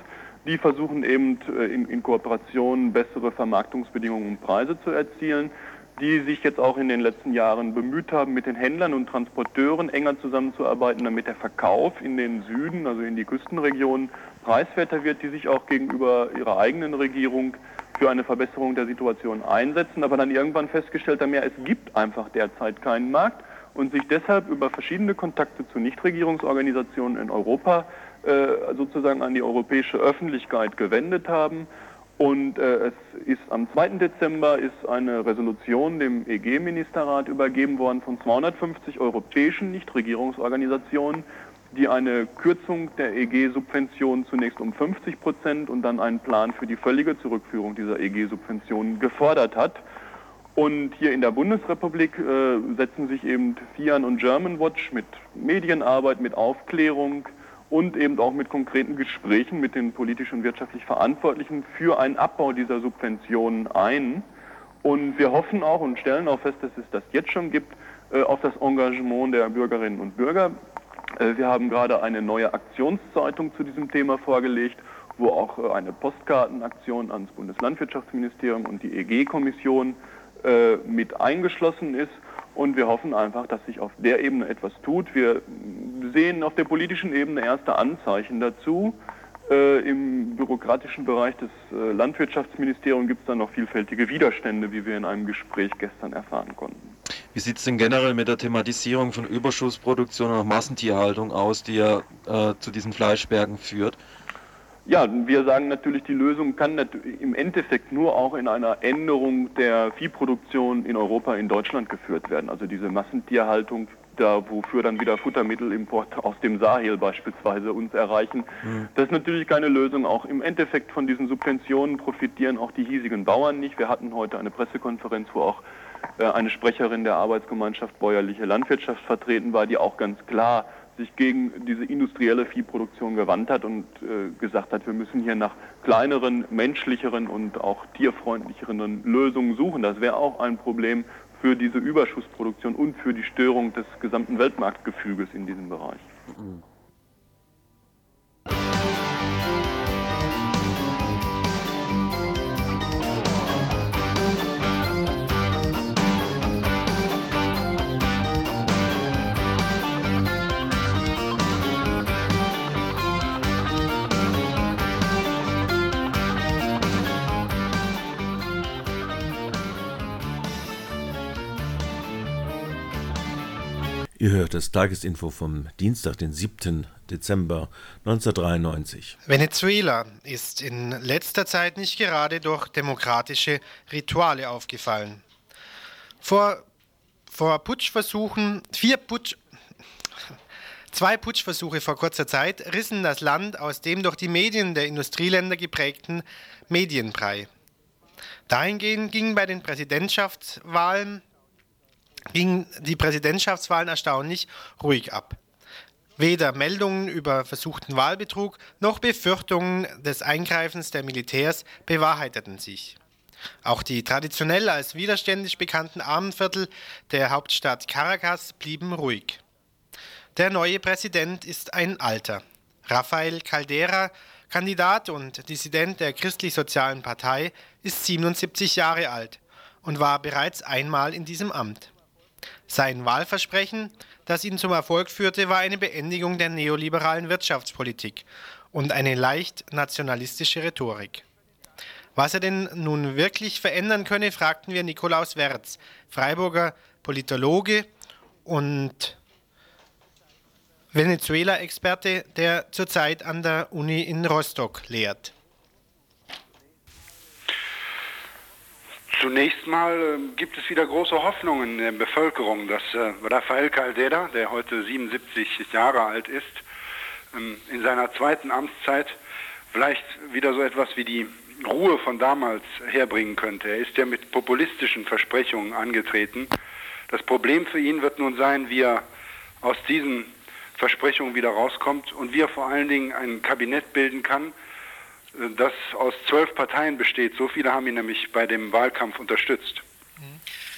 Die versuchen eben äh, in, in Kooperation bessere Vermarktungsbedingungen und Preise zu erzielen die sich jetzt auch in den letzten Jahren bemüht haben, mit den Händlern und Transporteuren enger zusammenzuarbeiten, damit der Verkauf in den Süden, also in die Küstenregionen, preiswerter wird, die sich auch gegenüber ihrer eigenen Regierung für eine Verbesserung der Situation einsetzen, aber dann irgendwann festgestellt haben, ja, es gibt einfach derzeit keinen Markt und sich deshalb über verschiedene Kontakte zu Nichtregierungsorganisationen in Europa äh, sozusagen an die europäische Öffentlichkeit gewendet haben. Und äh, es ist am 2. Dezember ist eine Resolution dem EG-Ministerrat übergeben worden von 250 europäischen Nichtregierungsorganisationen, die eine Kürzung der EG-Subventionen zunächst um 50 Prozent und dann einen Plan für die völlige Zurückführung dieser EG-Subventionen gefordert hat. Und hier in der Bundesrepublik äh, setzen sich eben FIAN und German Watch mit Medienarbeit, mit Aufklärung und eben auch mit konkreten Gesprächen mit den politisch und wirtschaftlich Verantwortlichen für einen Abbau dieser Subventionen ein. Und wir hoffen auch und stellen auch fest, dass es das jetzt schon gibt, äh, auf das Engagement der Bürgerinnen und Bürger. Äh, wir haben gerade eine neue Aktionszeitung zu diesem Thema vorgelegt, wo auch äh, eine Postkartenaktion ans Bundeslandwirtschaftsministerium und die EG-Kommission äh, mit eingeschlossen ist. Und wir hoffen einfach, dass sich auf der Ebene etwas tut. Wir sehen auf der politischen Ebene erste Anzeichen dazu. Im bürokratischen Bereich des Landwirtschaftsministeriums gibt es dann noch vielfältige Widerstände, wie wir in einem Gespräch gestern erfahren konnten. Wie sieht es denn generell mit der Thematisierung von Überschussproduktion und Massentierhaltung aus, die ja äh, zu diesen Fleischbergen führt? Ja, wir sagen natürlich, die Lösung kann im Endeffekt nur auch in einer Änderung der Viehproduktion in Europa, in Deutschland geführt werden. Also diese Massentierhaltung, da wofür dann wieder Futtermittelimport aus dem Sahel beispielsweise uns erreichen. Mhm. Das ist natürlich keine Lösung. Auch im Endeffekt von diesen Subventionen profitieren auch die hiesigen Bauern nicht. Wir hatten heute eine Pressekonferenz, wo auch äh, eine Sprecherin der Arbeitsgemeinschaft Bäuerliche Landwirtschaft vertreten war, die auch ganz klar sich gegen diese industrielle Viehproduktion gewandt hat und äh, gesagt hat, wir müssen hier nach kleineren, menschlicheren und auch tierfreundlicheren Lösungen suchen. Das wäre auch ein Problem für diese Überschussproduktion und für die Störung des gesamten Weltmarktgefüges in diesem Bereich. Mhm. Ihr hört das Tagesinfo vom Dienstag, den 7. Dezember 1993. Venezuela ist in letzter Zeit nicht gerade durch demokratische Rituale aufgefallen. Vor, vor Putschversuchen, vier Putsch, Zwei Putschversuche vor kurzer Zeit rissen das Land aus dem durch die Medien der Industrieländer geprägten Medienbrei. Dahingehend ging bei den Präsidentschaftswahlen gingen die Präsidentschaftswahlen erstaunlich ruhig ab. Weder Meldungen über versuchten Wahlbetrug noch Befürchtungen des Eingreifens der Militärs bewahrheiteten sich. Auch die traditionell als widerständisch bekannten Armenviertel der Hauptstadt Caracas blieben ruhig. Der neue Präsident ist ein Alter. Rafael Caldera, Kandidat und Dissident der Christlich-Sozialen Partei, ist 77 Jahre alt und war bereits einmal in diesem Amt. Sein Wahlversprechen, das ihn zum Erfolg führte, war eine Beendigung der neoliberalen Wirtschaftspolitik und eine leicht nationalistische Rhetorik. Was er denn nun wirklich verändern könne, fragten wir Nikolaus Wertz, Freiburger Politologe und Venezuela-Experte, der zurzeit an der Uni in Rostock lehrt. Zunächst mal äh, gibt es wieder große Hoffnungen in der Bevölkerung, dass äh, Rafael Caldera, der heute 77 Jahre alt ist, ähm, in seiner zweiten Amtszeit vielleicht wieder so etwas wie die Ruhe von damals herbringen könnte. Er ist ja mit populistischen Versprechungen angetreten. Das Problem für ihn wird nun sein, wie er aus diesen Versprechungen wieder rauskommt und wie er vor allen Dingen ein Kabinett bilden kann, das aus zwölf Parteien besteht. So viele haben ihn nämlich bei dem Wahlkampf unterstützt.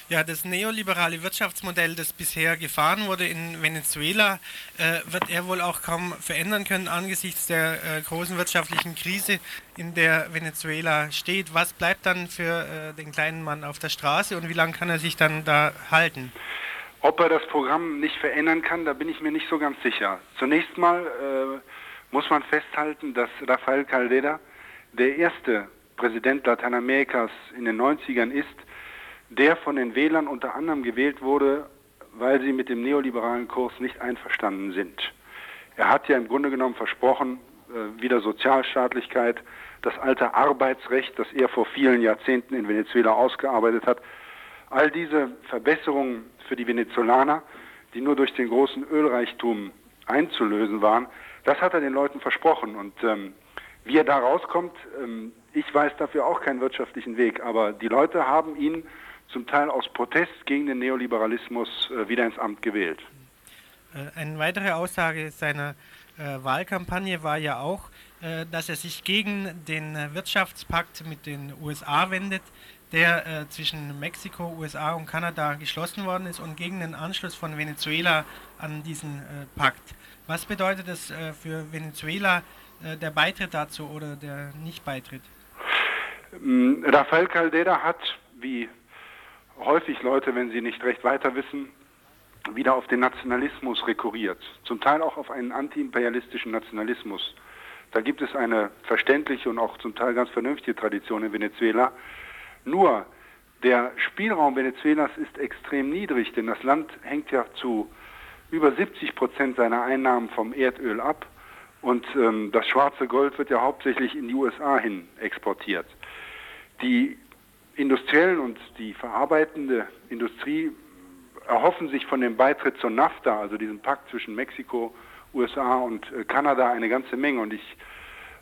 Ja, das neoliberale Wirtschaftsmodell, das bisher gefahren wurde in Venezuela, äh, wird er wohl auch kaum verändern können angesichts der äh, großen wirtschaftlichen Krise, in der Venezuela steht. Was bleibt dann für äh, den kleinen Mann auf der Straße und wie lange kann er sich dann da halten? Ob er das Programm nicht verändern kann, da bin ich mir nicht so ganz sicher. Zunächst mal äh, muss man festhalten, dass Rafael Caldera der erste Präsident Lateinamerikas in den 90ern ist, der von den Wählern unter anderem gewählt wurde, weil sie mit dem neoliberalen Kurs nicht einverstanden sind. Er hat ja im Grunde genommen versprochen, äh, wieder Sozialstaatlichkeit, das alte Arbeitsrecht, das er vor vielen Jahrzehnten in Venezuela ausgearbeitet hat. All diese Verbesserungen für die Venezolaner, die nur durch den großen Ölreichtum einzulösen waren, das hat er den Leuten versprochen. Und ähm, wie er da rauskommt, ähm, ich weiß dafür auch keinen wirtschaftlichen Weg, aber die Leute haben ihn zum Teil aus Protest gegen den Neoliberalismus äh, wieder ins Amt gewählt. Äh, eine weitere Aussage seiner äh, Wahlkampagne war ja auch, äh, dass er sich gegen den Wirtschaftspakt mit den USA wendet, der äh, zwischen Mexiko, USA und Kanada geschlossen worden ist und gegen den Anschluss von Venezuela an diesen äh, Pakt. Was bedeutet das äh, für Venezuela, äh, der Beitritt dazu oder der Nicht-Beitritt? Mm, Rafael Caldera hat, wie häufig Leute, wenn sie nicht recht weiter wissen, wieder auf den Nationalismus rekurriert. Zum Teil auch auf einen antiimperialistischen Nationalismus. Da gibt es eine verständliche und auch zum Teil ganz vernünftige Tradition in Venezuela. Nur der Spielraum Venezuelas ist extrem niedrig, denn das Land hängt ja zu über 70 Prozent seiner Einnahmen vom Erdöl ab. Und ähm, das schwarze Gold wird ja hauptsächlich in die USA hin exportiert. Die industriellen und die verarbeitende Industrie erhoffen sich von dem Beitritt zur NAFTA, also diesem Pakt zwischen Mexiko, USA und äh, Kanada, eine ganze Menge. Und ich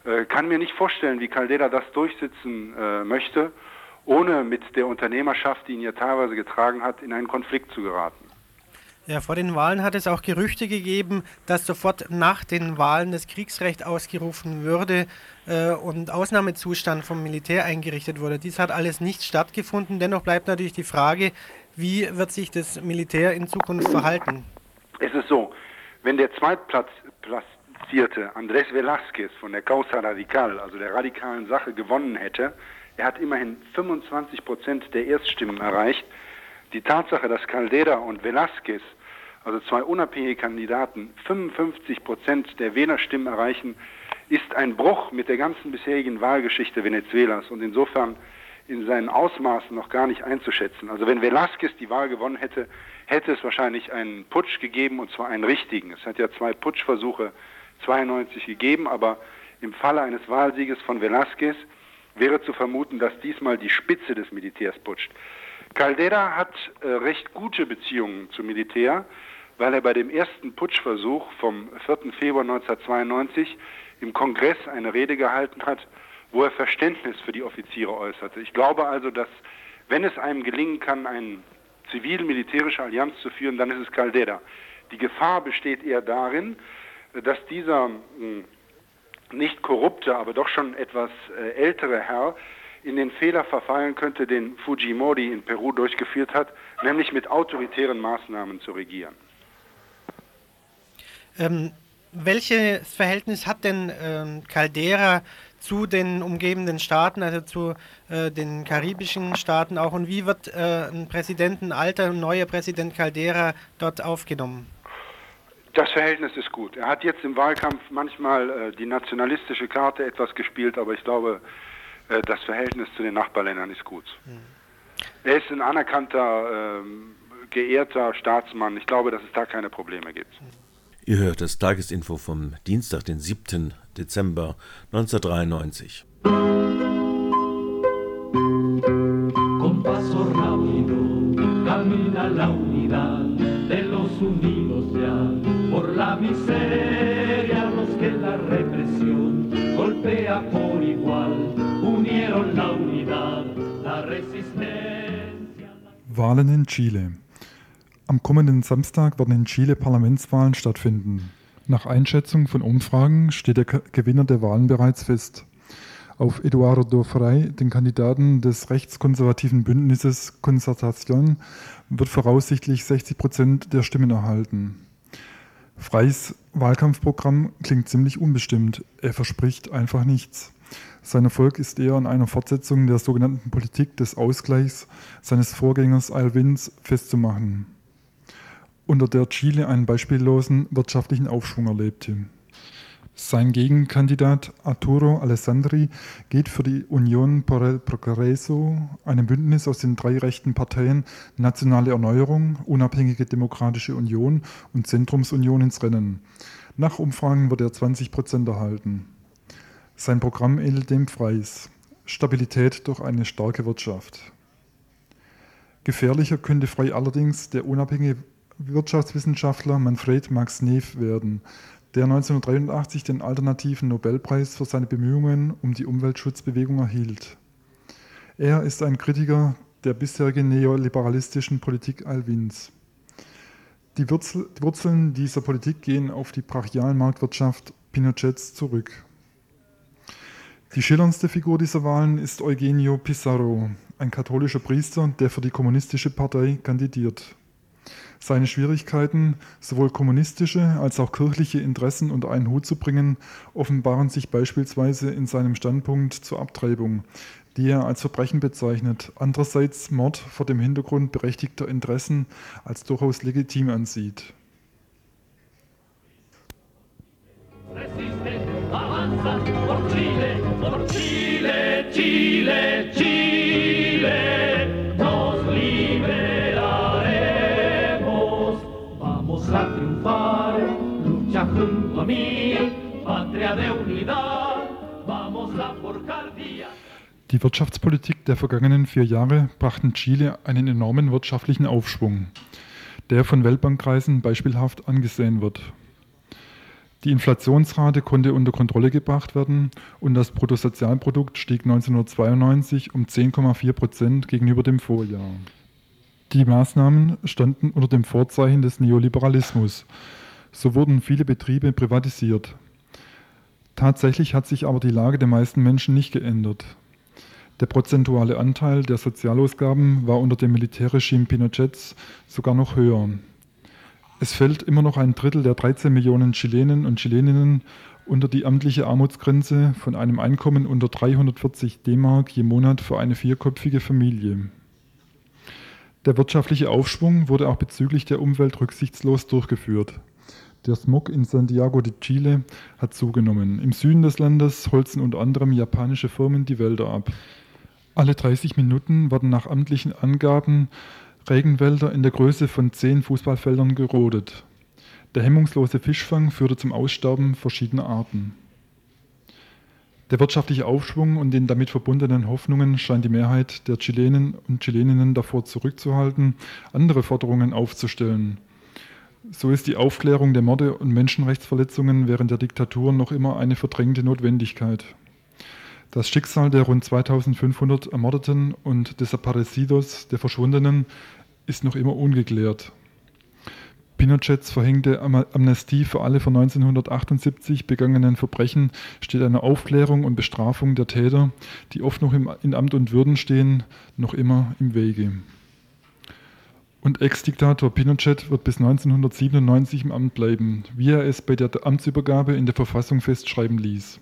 äh, kann mir nicht vorstellen, wie Caldera das durchsetzen äh, möchte, ohne mit der Unternehmerschaft, die ihn ja teilweise getragen hat, in einen Konflikt zu geraten. Ja, vor den Wahlen hat es auch Gerüchte gegeben, dass sofort nach den Wahlen das Kriegsrecht ausgerufen würde äh, und Ausnahmezustand vom Militär eingerichtet wurde. Dies hat alles nicht stattgefunden. Dennoch bleibt natürlich die Frage, wie wird sich das Militär in Zukunft verhalten? Es ist so, wenn der Zweitplatzierte Andrés Velázquez von der Causa Radical, also der radikalen Sache, gewonnen hätte, er hat immerhin 25 Prozent der Erststimmen erreicht. Die Tatsache, dass Caldera und Velázquez, also zwei unabhängige Kandidaten, 55 Prozent der Wählerstimmen erreichen, ist ein Bruch mit der ganzen bisherigen Wahlgeschichte Venezuelas und insofern in seinen Ausmaßen noch gar nicht einzuschätzen. Also wenn Velázquez die Wahl gewonnen hätte, hätte es wahrscheinlich einen Putsch gegeben und zwar einen richtigen. Es hat ja zwei Putschversuche 92 gegeben, aber im Falle eines Wahlsieges von Velázquez wäre zu vermuten, dass diesmal die Spitze des Militärs putscht. Caldera hat äh, recht gute Beziehungen zum Militär, weil er bei dem ersten Putschversuch vom 4. Februar 1992 im Kongress eine Rede gehalten hat, wo er Verständnis für die Offiziere äußerte. Ich glaube also, dass wenn es einem gelingen kann, eine zivil-militärische Allianz zu führen, dann ist es Caldera. Die Gefahr besteht eher darin, dass dieser hm, nicht korrupte, aber doch schon etwas äh, ältere Herr in den Fehler verfallen könnte, den Fujimori in Peru durchgeführt hat, nämlich mit autoritären Maßnahmen zu regieren. Ähm, welches Verhältnis hat denn ähm, Caldera zu den umgebenden Staaten, also zu äh, den karibischen Staaten auch? Und wie wird äh, ein Präsident, ein alter, ein neuer Präsident Caldera dort aufgenommen? Das Verhältnis ist gut. Er hat jetzt im Wahlkampf manchmal äh, die nationalistische Karte etwas gespielt, aber ich glaube, äh, das Verhältnis zu den Nachbarländern ist gut. Mhm. Er ist ein anerkannter, ähm, geehrter Staatsmann. Ich glaube, dass es da keine Probleme gibt. Ihr hört das Tagesinfo vom Dienstag, den 7. Dezember 1993. Con paso rápido camina la unidad de los unidos ya por la miseria los que la represión golpea por Wahlen in Chile. Am kommenden Samstag werden in Chile Parlamentswahlen stattfinden. Nach Einschätzung von Umfragen steht der Gewinner der Wahlen bereits fest. Auf Eduardo Frei, den Kandidaten des rechtskonservativen Bündnisses Concertación, wird voraussichtlich 60 Prozent der Stimmen erhalten. Freis Wahlkampfprogramm klingt ziemlich unbestimmt. Er verspricht einfach nichts. Sein Erfolg ist eher an einer Fortsetzung der sogenannten Politik des Ausgleichs seines Vorgängers Alvins festzumachen unter der Chile einen beispiellosen wirtschaftlichen Aufschwung erlebte. Sein Gegenkandidat Arturo Alessandri geht für die Union por el Progreso, einem Bündnis aus den drei rechten Parteien Nationale Erneuerung, Unabhängige Demokratische Union und Zentrumsunion ins Rennen. Nach Umfragen wird er 20 Prozent erhalten. Sein Programm ähnelt dem Freis. Stabilität durch eine starke Wirtschaft. Gefährlicher könnte Frei allerdings der unabhängige Wirtschaftswissenschaftler Manfred Max Neef werden, der 1983 den alternativen Nobelpreis für seine Bemühungen um die Umweltschutzbewegung erhielt. Er ist ein Kritiker der bisherigen neoliberalistischen Politik Alwins. Die, Wurzeln dieser Politik gehen auf die Brachialmarktwirtschaft Pinochets zurück. Die schillerndste Figur dieser Wahlen ist Eugenio Pizarro, ein katholischer Priester, der für die kommunistische Partei kandidiert. Seine Schwierigkeiten, sowohl kommunistische als auch kirchliche Interessen unter einen Hut zu bringen, offenbaren sich beispielsweise in seinem Standpunkt zur Abtreibung, die er als Verbrechen bezeichnet, andererseits Mord vor dem Hintergrund berechtigter Interessen als durchaus legitim ansieht. Chile, Chile, Chile. a triunfar, lucha junto a mí, patria Die Wirtschaftspolitik der vergangenen vier Jahre brachten Chile einen enormen wirtschaftlichen Aufschwung, der von Weltbankkreisen beispielhaft angesehen wird. Die Inflationsrate konnte unter Kontrolle gebracht werden und das Bruttosozialprodukt stieg 1992 um 10,4 Prozent gegenüber dem Vorjahr. Die Maßnahmen standen unter dem Vorzeichen des Neoliberalismus. So wurden viele Betriebe privatisiert. Tatsächlich hat sich aber die Lage der meisten Menschen nicht geändert. Der prozentuale Anteil der Sozialausgaben war unter dem Militärregime Pinochets sogar noch höher. Es fällt immer noch ein Drittel der 13 Millionen Chilenen und Chileninnen unter die amtliche Armutsgrenze von einem Einkommen unter 340 D-Mark je Monat für eine vierköpfige Familie. Der wirtschaftliche Aufschwung wurde auch bezüglich der Umwelt rücksichtslos durchgeführt. Der Smog in Santiago de Chile hat zugenommen. Im Süden des Landes holzen unter anderem japanische Firmen die Wälder ab. Alle 30 Minuten werden nach amtlichen Angaben Regenwälder in der Größe von zehn Fußballfeldern gerodet. Der hemmungslose Fischfang führte zum Aussterben verschiedener Arten. Der wirtschaftliche Aufschwung und den damit verbundenen Hoffnungen scheint die Mehrheit der Chilenen und Chileninnen davor zurückzuhalten, andere Forderungen aufzustellen. So ist die Aufklärung der Morde und Menschenrechtsverletzungen während der Diktatur noch immer eine verdrängte Notwendigkeit. Das Schicksal der rund 2500 Ermordeten und Desaparecidos, der Verschwundenen, ist noch immer ungeklärt. Pinochets verhängte Amnestie für alle von 1978 begangenen Verbrechen steht einer Aufklärung und Bestrafung der Täter, die oft noch in Amt und Würden stehen, noch immer im Wege. Und Ex-Diktator Pinochet wird bis 1997 im Amt bleiben, wie er es bei der Amtsübergabe in der Verfassung festschreiben ließ.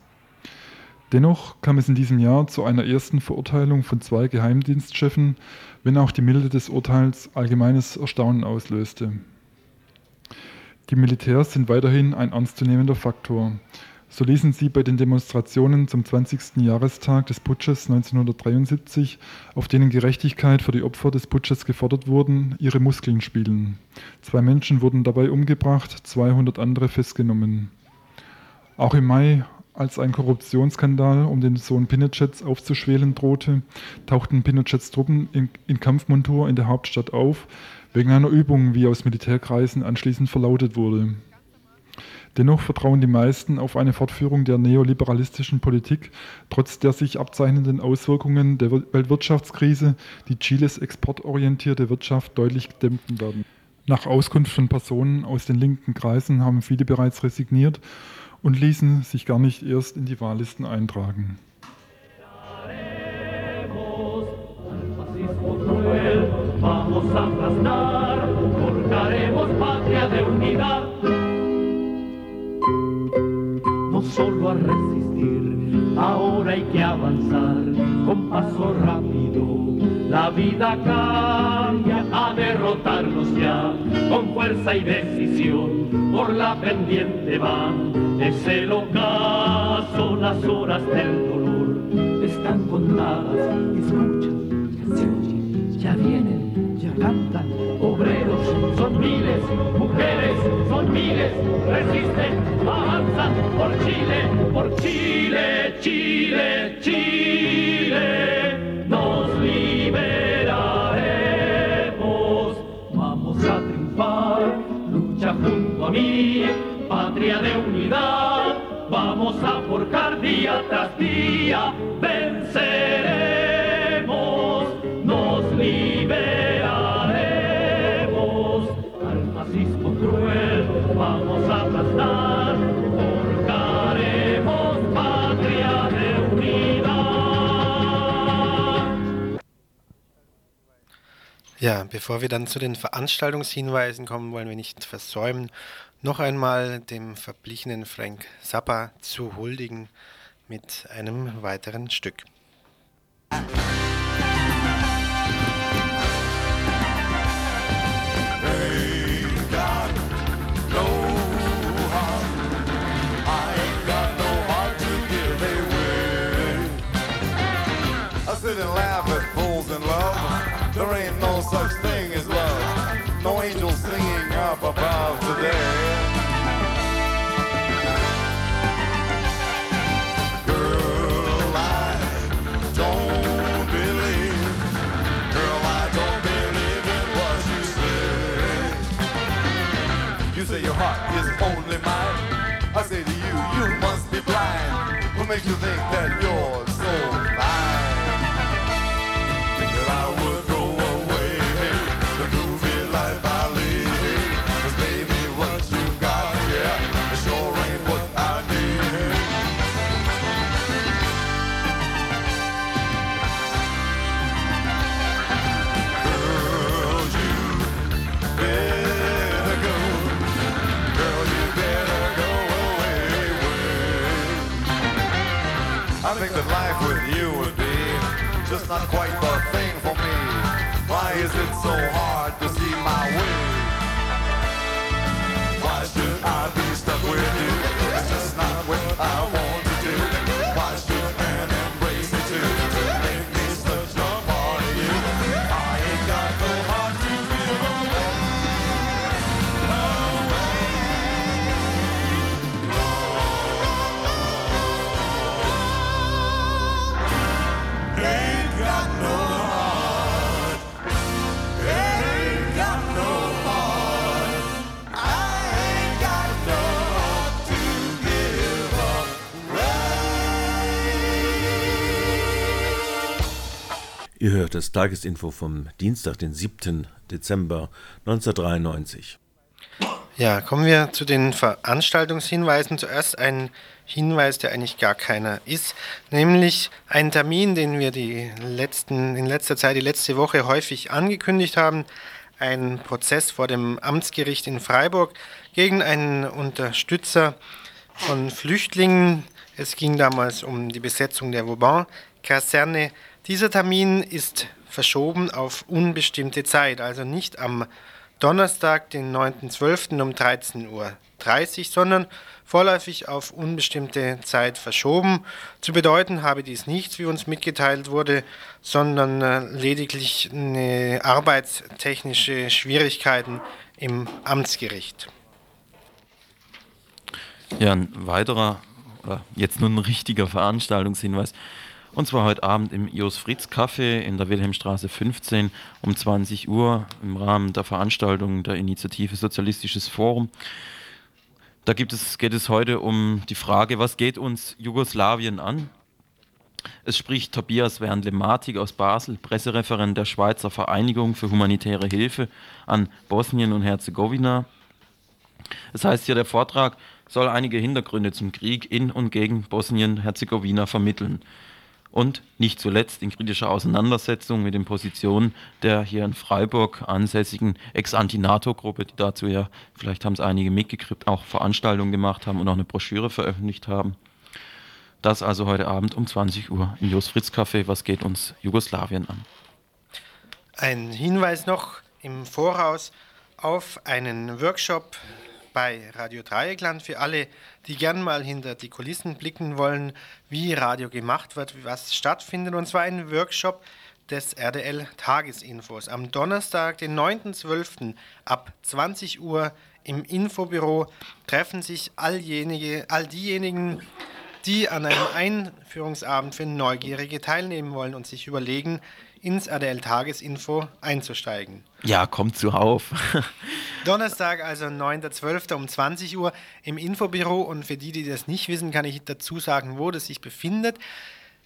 Dennoch kam es in diesem Jahr zu einer ersten Verurteilung von zwei Geheimdienstchefen, wenn auch die Milde des Urteils allgemeines Erstaunen auslöste. Die Militärs sind weiterhin ein ernstzunehmender Faktor. So ließen sie bei den Demonstrationen zum 20. Jahrestag des Putsches 1973, auf denen Gerechtigkeit für die Opfer des Putsches gefordert wurden, ihre Muskeln spielen. Zwei Menschen wurden dabei umgebracht, 200 andere festgenommen. Auch im Mai als ein Korruptionsskandal um den Sohn Pinochets aufzuschwelen drohte, tauchten Pinochets Truppen in, in Kampfmontur in der Hauptstadt auf, wegen einer Übung, wie aus Militärkreisen anschließend verlautet wurde. Dennoch vertrauen die meisten auf eine Fortführung der neoliberalistischen Politik, trotz der sich abzeichnenden Auswirkungen der Weltwirtschaftskrise, die Chiles exportorientierte Wirtschaft deutlich dämpfen werden. Nach Auskunft von Personen aus den linken Kreisen haben viele bereits resigniert und ließen sich gar nicht erst in die Wahllisten eintragen. No solo a resistir, ahora hay que avanzar con paso rápido. La vida cambia a derrotarnos ya con fuerza y decisión por la pendiente van es el ocaso, las horas del dolor están contadas. Escucha, se oye, ya vienen, ya cantan. Obreros son miles, mujeres son miles, resisten, avanzan por Chile, por Chile, Chile, Chile. Patria de unidad, vamos a forjar día tras día, venceremos, Ja, bevor wir dann zu den Veranstaltungshinweisen kommen, wollen wir nicht versäumen, noch einmal dem verblichenen Frank Zappa zu huldigen mit einem weiteren Stück. sit above today. You say your heart is only mine. I say to you, you must be blind. Makes you think that you're so blind? Not quite the thing for me. Why is it so hard to see my way? Why should I be stuck with you? It's just not what I want Ihr hört das Tagesinfo vom Dienstag, den 7. Dezember 1993. Ja, kommen wir zu den Veranstaltungshinweisen. Zuerst ein Hinweis, der eigentlich gar keiner ist, nämlich ein Termin, den wir die letzten, in letzter Zeit, die letzte Woche häufig angekündigt haben. Ein Prozess vor dem Amtsgericht in Freiburg gegen einen Unterstützer von Flüchtlingen. Es ging damals um die Besetzung der Vauban-Kaserne. Dieser Termin ist verschoben auf unbestimmte Zeit, also nicht am Donnerstag, den 9.12. um 13.30 Uhr, sondern vorläufig auf unbestimmte Zeit verschoben. Zu bedeuten habe dies nichts, wie uns mitgeteilt wurde, sondern äh, lediglich arbeitstechnische Schwierigkeiten im Amtsgericht. Ja, ein weiterer, oder jetzt nur ein richtiger Veranstaltungshinweis. Und zwar heute Abend im Jos Fritz Café in der Wilhelmstraße 15 um 20 Uhr im Rahmen der Veranstaltung der Initiative Sozialistisches Forum. Da es, geht es heute um die Frage, was geht uns Jugoslawien an? Es spricht Tobias Wernle-Matig aus Basel, Pressereferent der Schweizer Vereinigung für humanitäre Hilfe an Bosnien und Herzegowina. Es heißt hier, der Vortrag soll einige Hintergründe zum Krieg in und gegen Bosnien-Herzegowina vermitteln und nicht zuletzt in kritischer Auseinandersetzung mit den Positionen der hier in Freiburg ansässigen Ex-Anti-NATO-Gruppe, die dazu ja, vielleicht haben es einige mitgekriegt, auch Veranstaltungen gemacht haben und auch eine Broschüre veröffentlicht haben. Das also heute Abend um 20 Uhr im Jos Fritz Café. Was geht uns Jugoslawien an? Ein Hinweis noch im Voraus auf einen Workshop bei Radio Dreieckland für alle, die gern mal hinter die Kulissen blicken wollen, wie Radio gemacht wird, was stattfindet. Und zwar ein Workshop des RDL Tagesinfos am Donnerstag, den 9.12. ab 20 Uhr im Infobüro treffen sich alljenige, all diejenigen, die an einem Einführungsabend für Neugierige teilnehmen wollen und sich überlegen, ins RDL Tagesinfo einzusteigen. Ja, kommt zuhauf. [LAUGHS] Donnerstag, also 9.12. um 20 Uhr im Infobüro. Und für die, die das nicht wissen, kann ich dazu sagen, wo das sich befindet.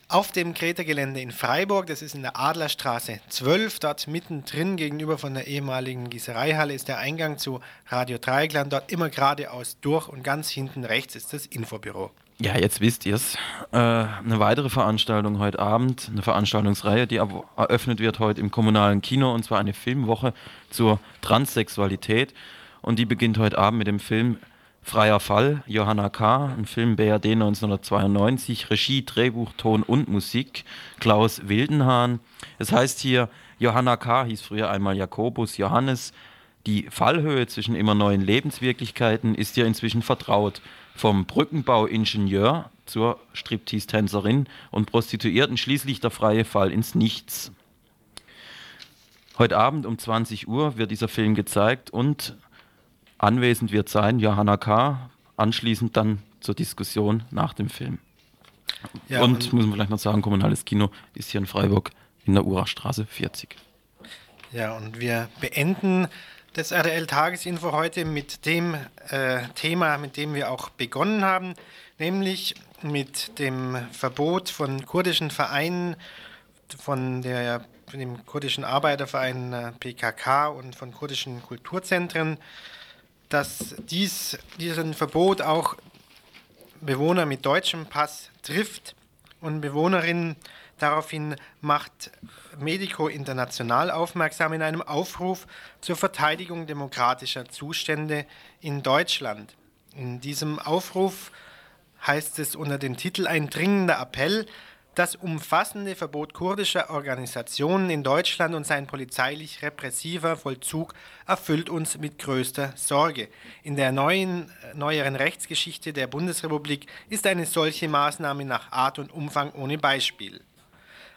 Auf dem Kreta-Gelände in Freiburg, das ist in der Adlerstraße 12, dort mittendrin gegenüber von der ehemaligen Gießereihalle ist der Eingang zu Radio Dreieckland, dort immer geradeaus durch und ganz hinten rechts ist das Infobüro. Ja, jetzt wisst ihr es. Äh, eine weitere Veranstaltung heute Abend, eine Veranstaltungsreihe, die eröffnet wird heute im kommunalen Kino und zwar eine Filmwoche zur Transsexualität. Und die beginnt heute Abend mit dem Film Freier Fall, Johanna K., ein Film BRD 1992, Regie, Drehbuch, Ton und Musik, Klaus Wildenhahn. Es heißt hier, Johanna K. hieß früher einmal Jakobus Johannes. Die Fallhöhe zwischen immer neuen Lebenswirklichkeiten ist ihr inzwischen vertraut. Vom Brückenbauingenieur zur Striptease-Tänzerin und Prostituierten schließlich der freie Fall ins Nichts. Heute Abend um 20 Uhr wird dieser Film gezeigt und anwesend wird sein Johanna K. Anschließend dann zur Diskussion nach dem Film. Ja, und, und- muss man vielleicht noch sagen, kommunales Kino ist hier in Freiburg in der Urachstraße 40. Ja, und wir beenden das RDL Tagesinfo heute mit dem äh, Thema, mit dem wir auch begonnen haben, nämlich mit dem Verbot von kurdischen Vereinen, von, der, von dem kurdischen Arbeiterverein äh, PKK und von kurdischen Kulturzentren, dass dies, diesen Verbot auch Bewohner mit deutschem Pass trifft und Bewohnerinnen. Daraufhin macht Medico International aufmerksam in einem Aufruf zur Verteidigung demokratischer Zustände in Deutschland. In diesem Aufruf heißt es unter dem Titel ein dringender Appell, das umfassende Verbot kurdischer Organisationen in Deutschland und sein polizeilich repressiver Vollzug erfüllt uns mit größter Sorge. In der neuen, neueren Rechtsgeschichte der Bundesrepublik ist eine solche Maßnahme nach Art und Umfang ohne Beispiel.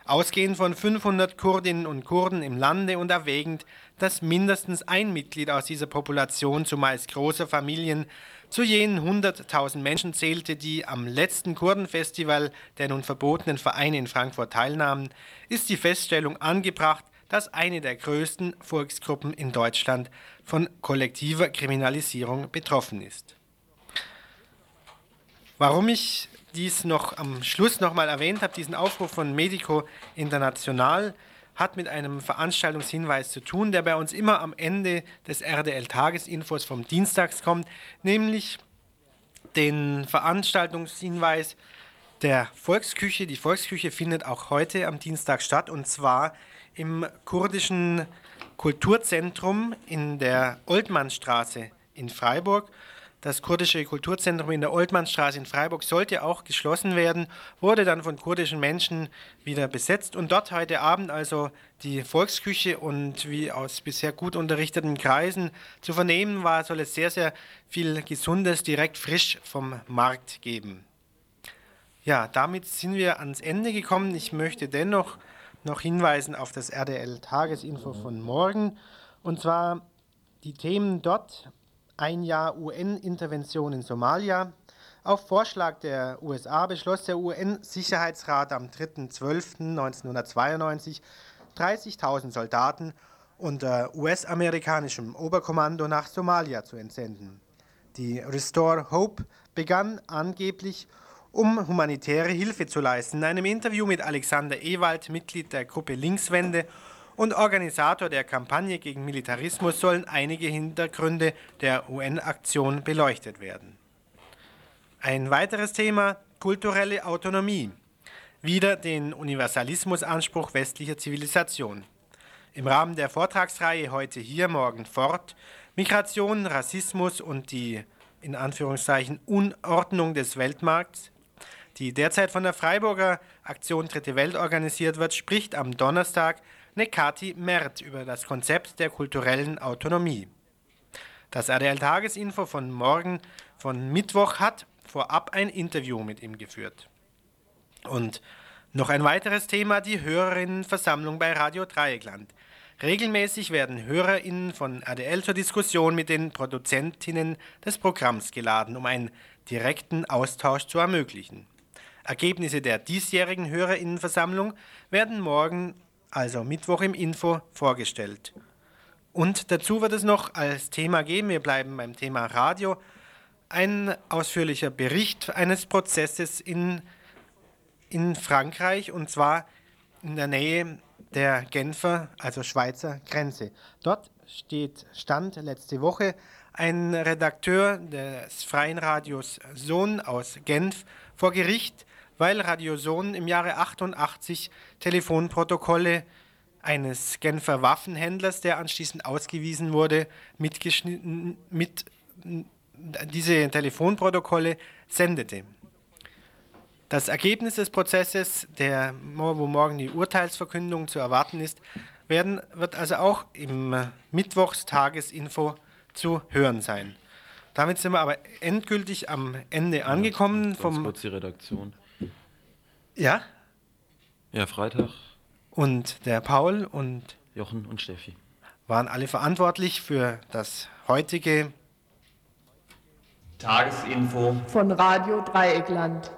Ausgehend von 500 Kurdinnen und Kurden im Lande und erwägend, dass mindestens ein Mitglied aus dieser Population, zumeist großer Familien, zu jenen 100.000 Menschen zählte, die am letzten Kurdenfestival der nun verbotenen Vereine in Frankfurt teilnahmen, ist die Feststellung angebracht, dass eine der größten Volksgruppen in Deutschland von kollektiver Kriminalisierung betroffen ist. Warum ich dies noch am Schluss nochmal erwähnt habe, diesen Aufruf von Medico International, hat mit einem Veranstaltungshinweis zu tun, der bei uns immer am Ende des RDL-Tagesinfos vom Dienstags kommt, nämlich den Veranstaltungshinweis der Volksküche. Die Volksküche findet auch heute am Dienstag statt und zwar im kurdischen Kulturzentrum in der Oldmannstraße in Freiburg. Das kurdische Kulturzentrum in der Oldmannstraße in Freiburg sollte auch geschlossen werden, wurde dann von kurdischen Menschen wieder besetzt und dort heute Abend also die Volksküche und wie aus bisher gut unterrichteten Kreisen zu vernehmen war, soll es sehr, sehr viel Gesundes direkt frisch vom Markt geben. Ja, damit sind wir ans Ende gekommen. Ich möchte dennoch noch hinweisen auf das RDL Tagesinfo von morgen und zwar die Themen dort ein Jahr UN-Intervention in Somalia. Auf Vorschlag der USA beschloss der UN-Sicherheitsrat am 3.12.1992 30.000 Soldaten unter US-amerikanischem Oberkommando nach Somalia zu entsenden. Die Restore Hope begann angeblich, um humanitäre Hilfe zu leisten. In einem Interview mit Alexander Ewald, Mitglied der Gruppe Linkswende und Organisator der Kampagne gegen Militarismus sollen einige Hintergründe der UN-Aktion beleuchtet werden. Ein weiteres Thema, kulturelle Autonomie. Wieder den Universalismusanspruch westlicher Zivilisation. Im Rahmen der Vortragsreihe heute hier, morgen fort, Migration, Rassismus und die in Anführungszeichen Unordnung des Weltmarkts, die derzeit von der Freiburger Aktion Dritte Welt organisiert wird, spricht am Donnerstag Nekati Mert über das Konzept der kulturellen Autonomie. Das RDL Tagesinfo von morgen, von Mittwoch, hat vorab ein Interview mit ihm geführt. Und noch ein weiteres Thema, die Hörerinnenversammlung bei Radio Dreieckland. Regelmäßig werden HörerInnen von RDL zur Diskussion mit den Produzentinnen des Programms geladen, um einen direkten Austausch zu ermöglichen. Ergebnisse der diesjährigen HörerInnenversammlung werden morgen also Mittwoch im Info, vorgestellt. Und dazu wird es noch als Thema geben, wir bleiben beim Thema Radio, ein ausführlicher Bericht eines Prozesses in, in Frankreich und zwar in der Nähe der Genfer, also Schweizer Grenze. Dort steht, stand letzte Woche ein Redakteur des freien Radios Sohn aus Genf vor Gericht weil Radio Sohn im Jahre 88 Telefonprotokolle eines Genfer Waffenhändlers, der anschließend ausgewiesen wurde, mitgeschnitten, mit diese Telefonprotokolle sendete. Das Ergebnis des Prozesses, der, wo morgen die Urteilsverkündung zu erwarten ist, werden, wird also auch im Mittwochstagesinfo zu hören sein. Damit sind wir aber endgültig am Ende angekommen. Ja, vom kurz die Redaktion. Ja? Ja, Freitag. Und der Paul und Jochen und Steffi waren alle verantwortlich für das heutige Tagesinfo von Radio Dreieckland.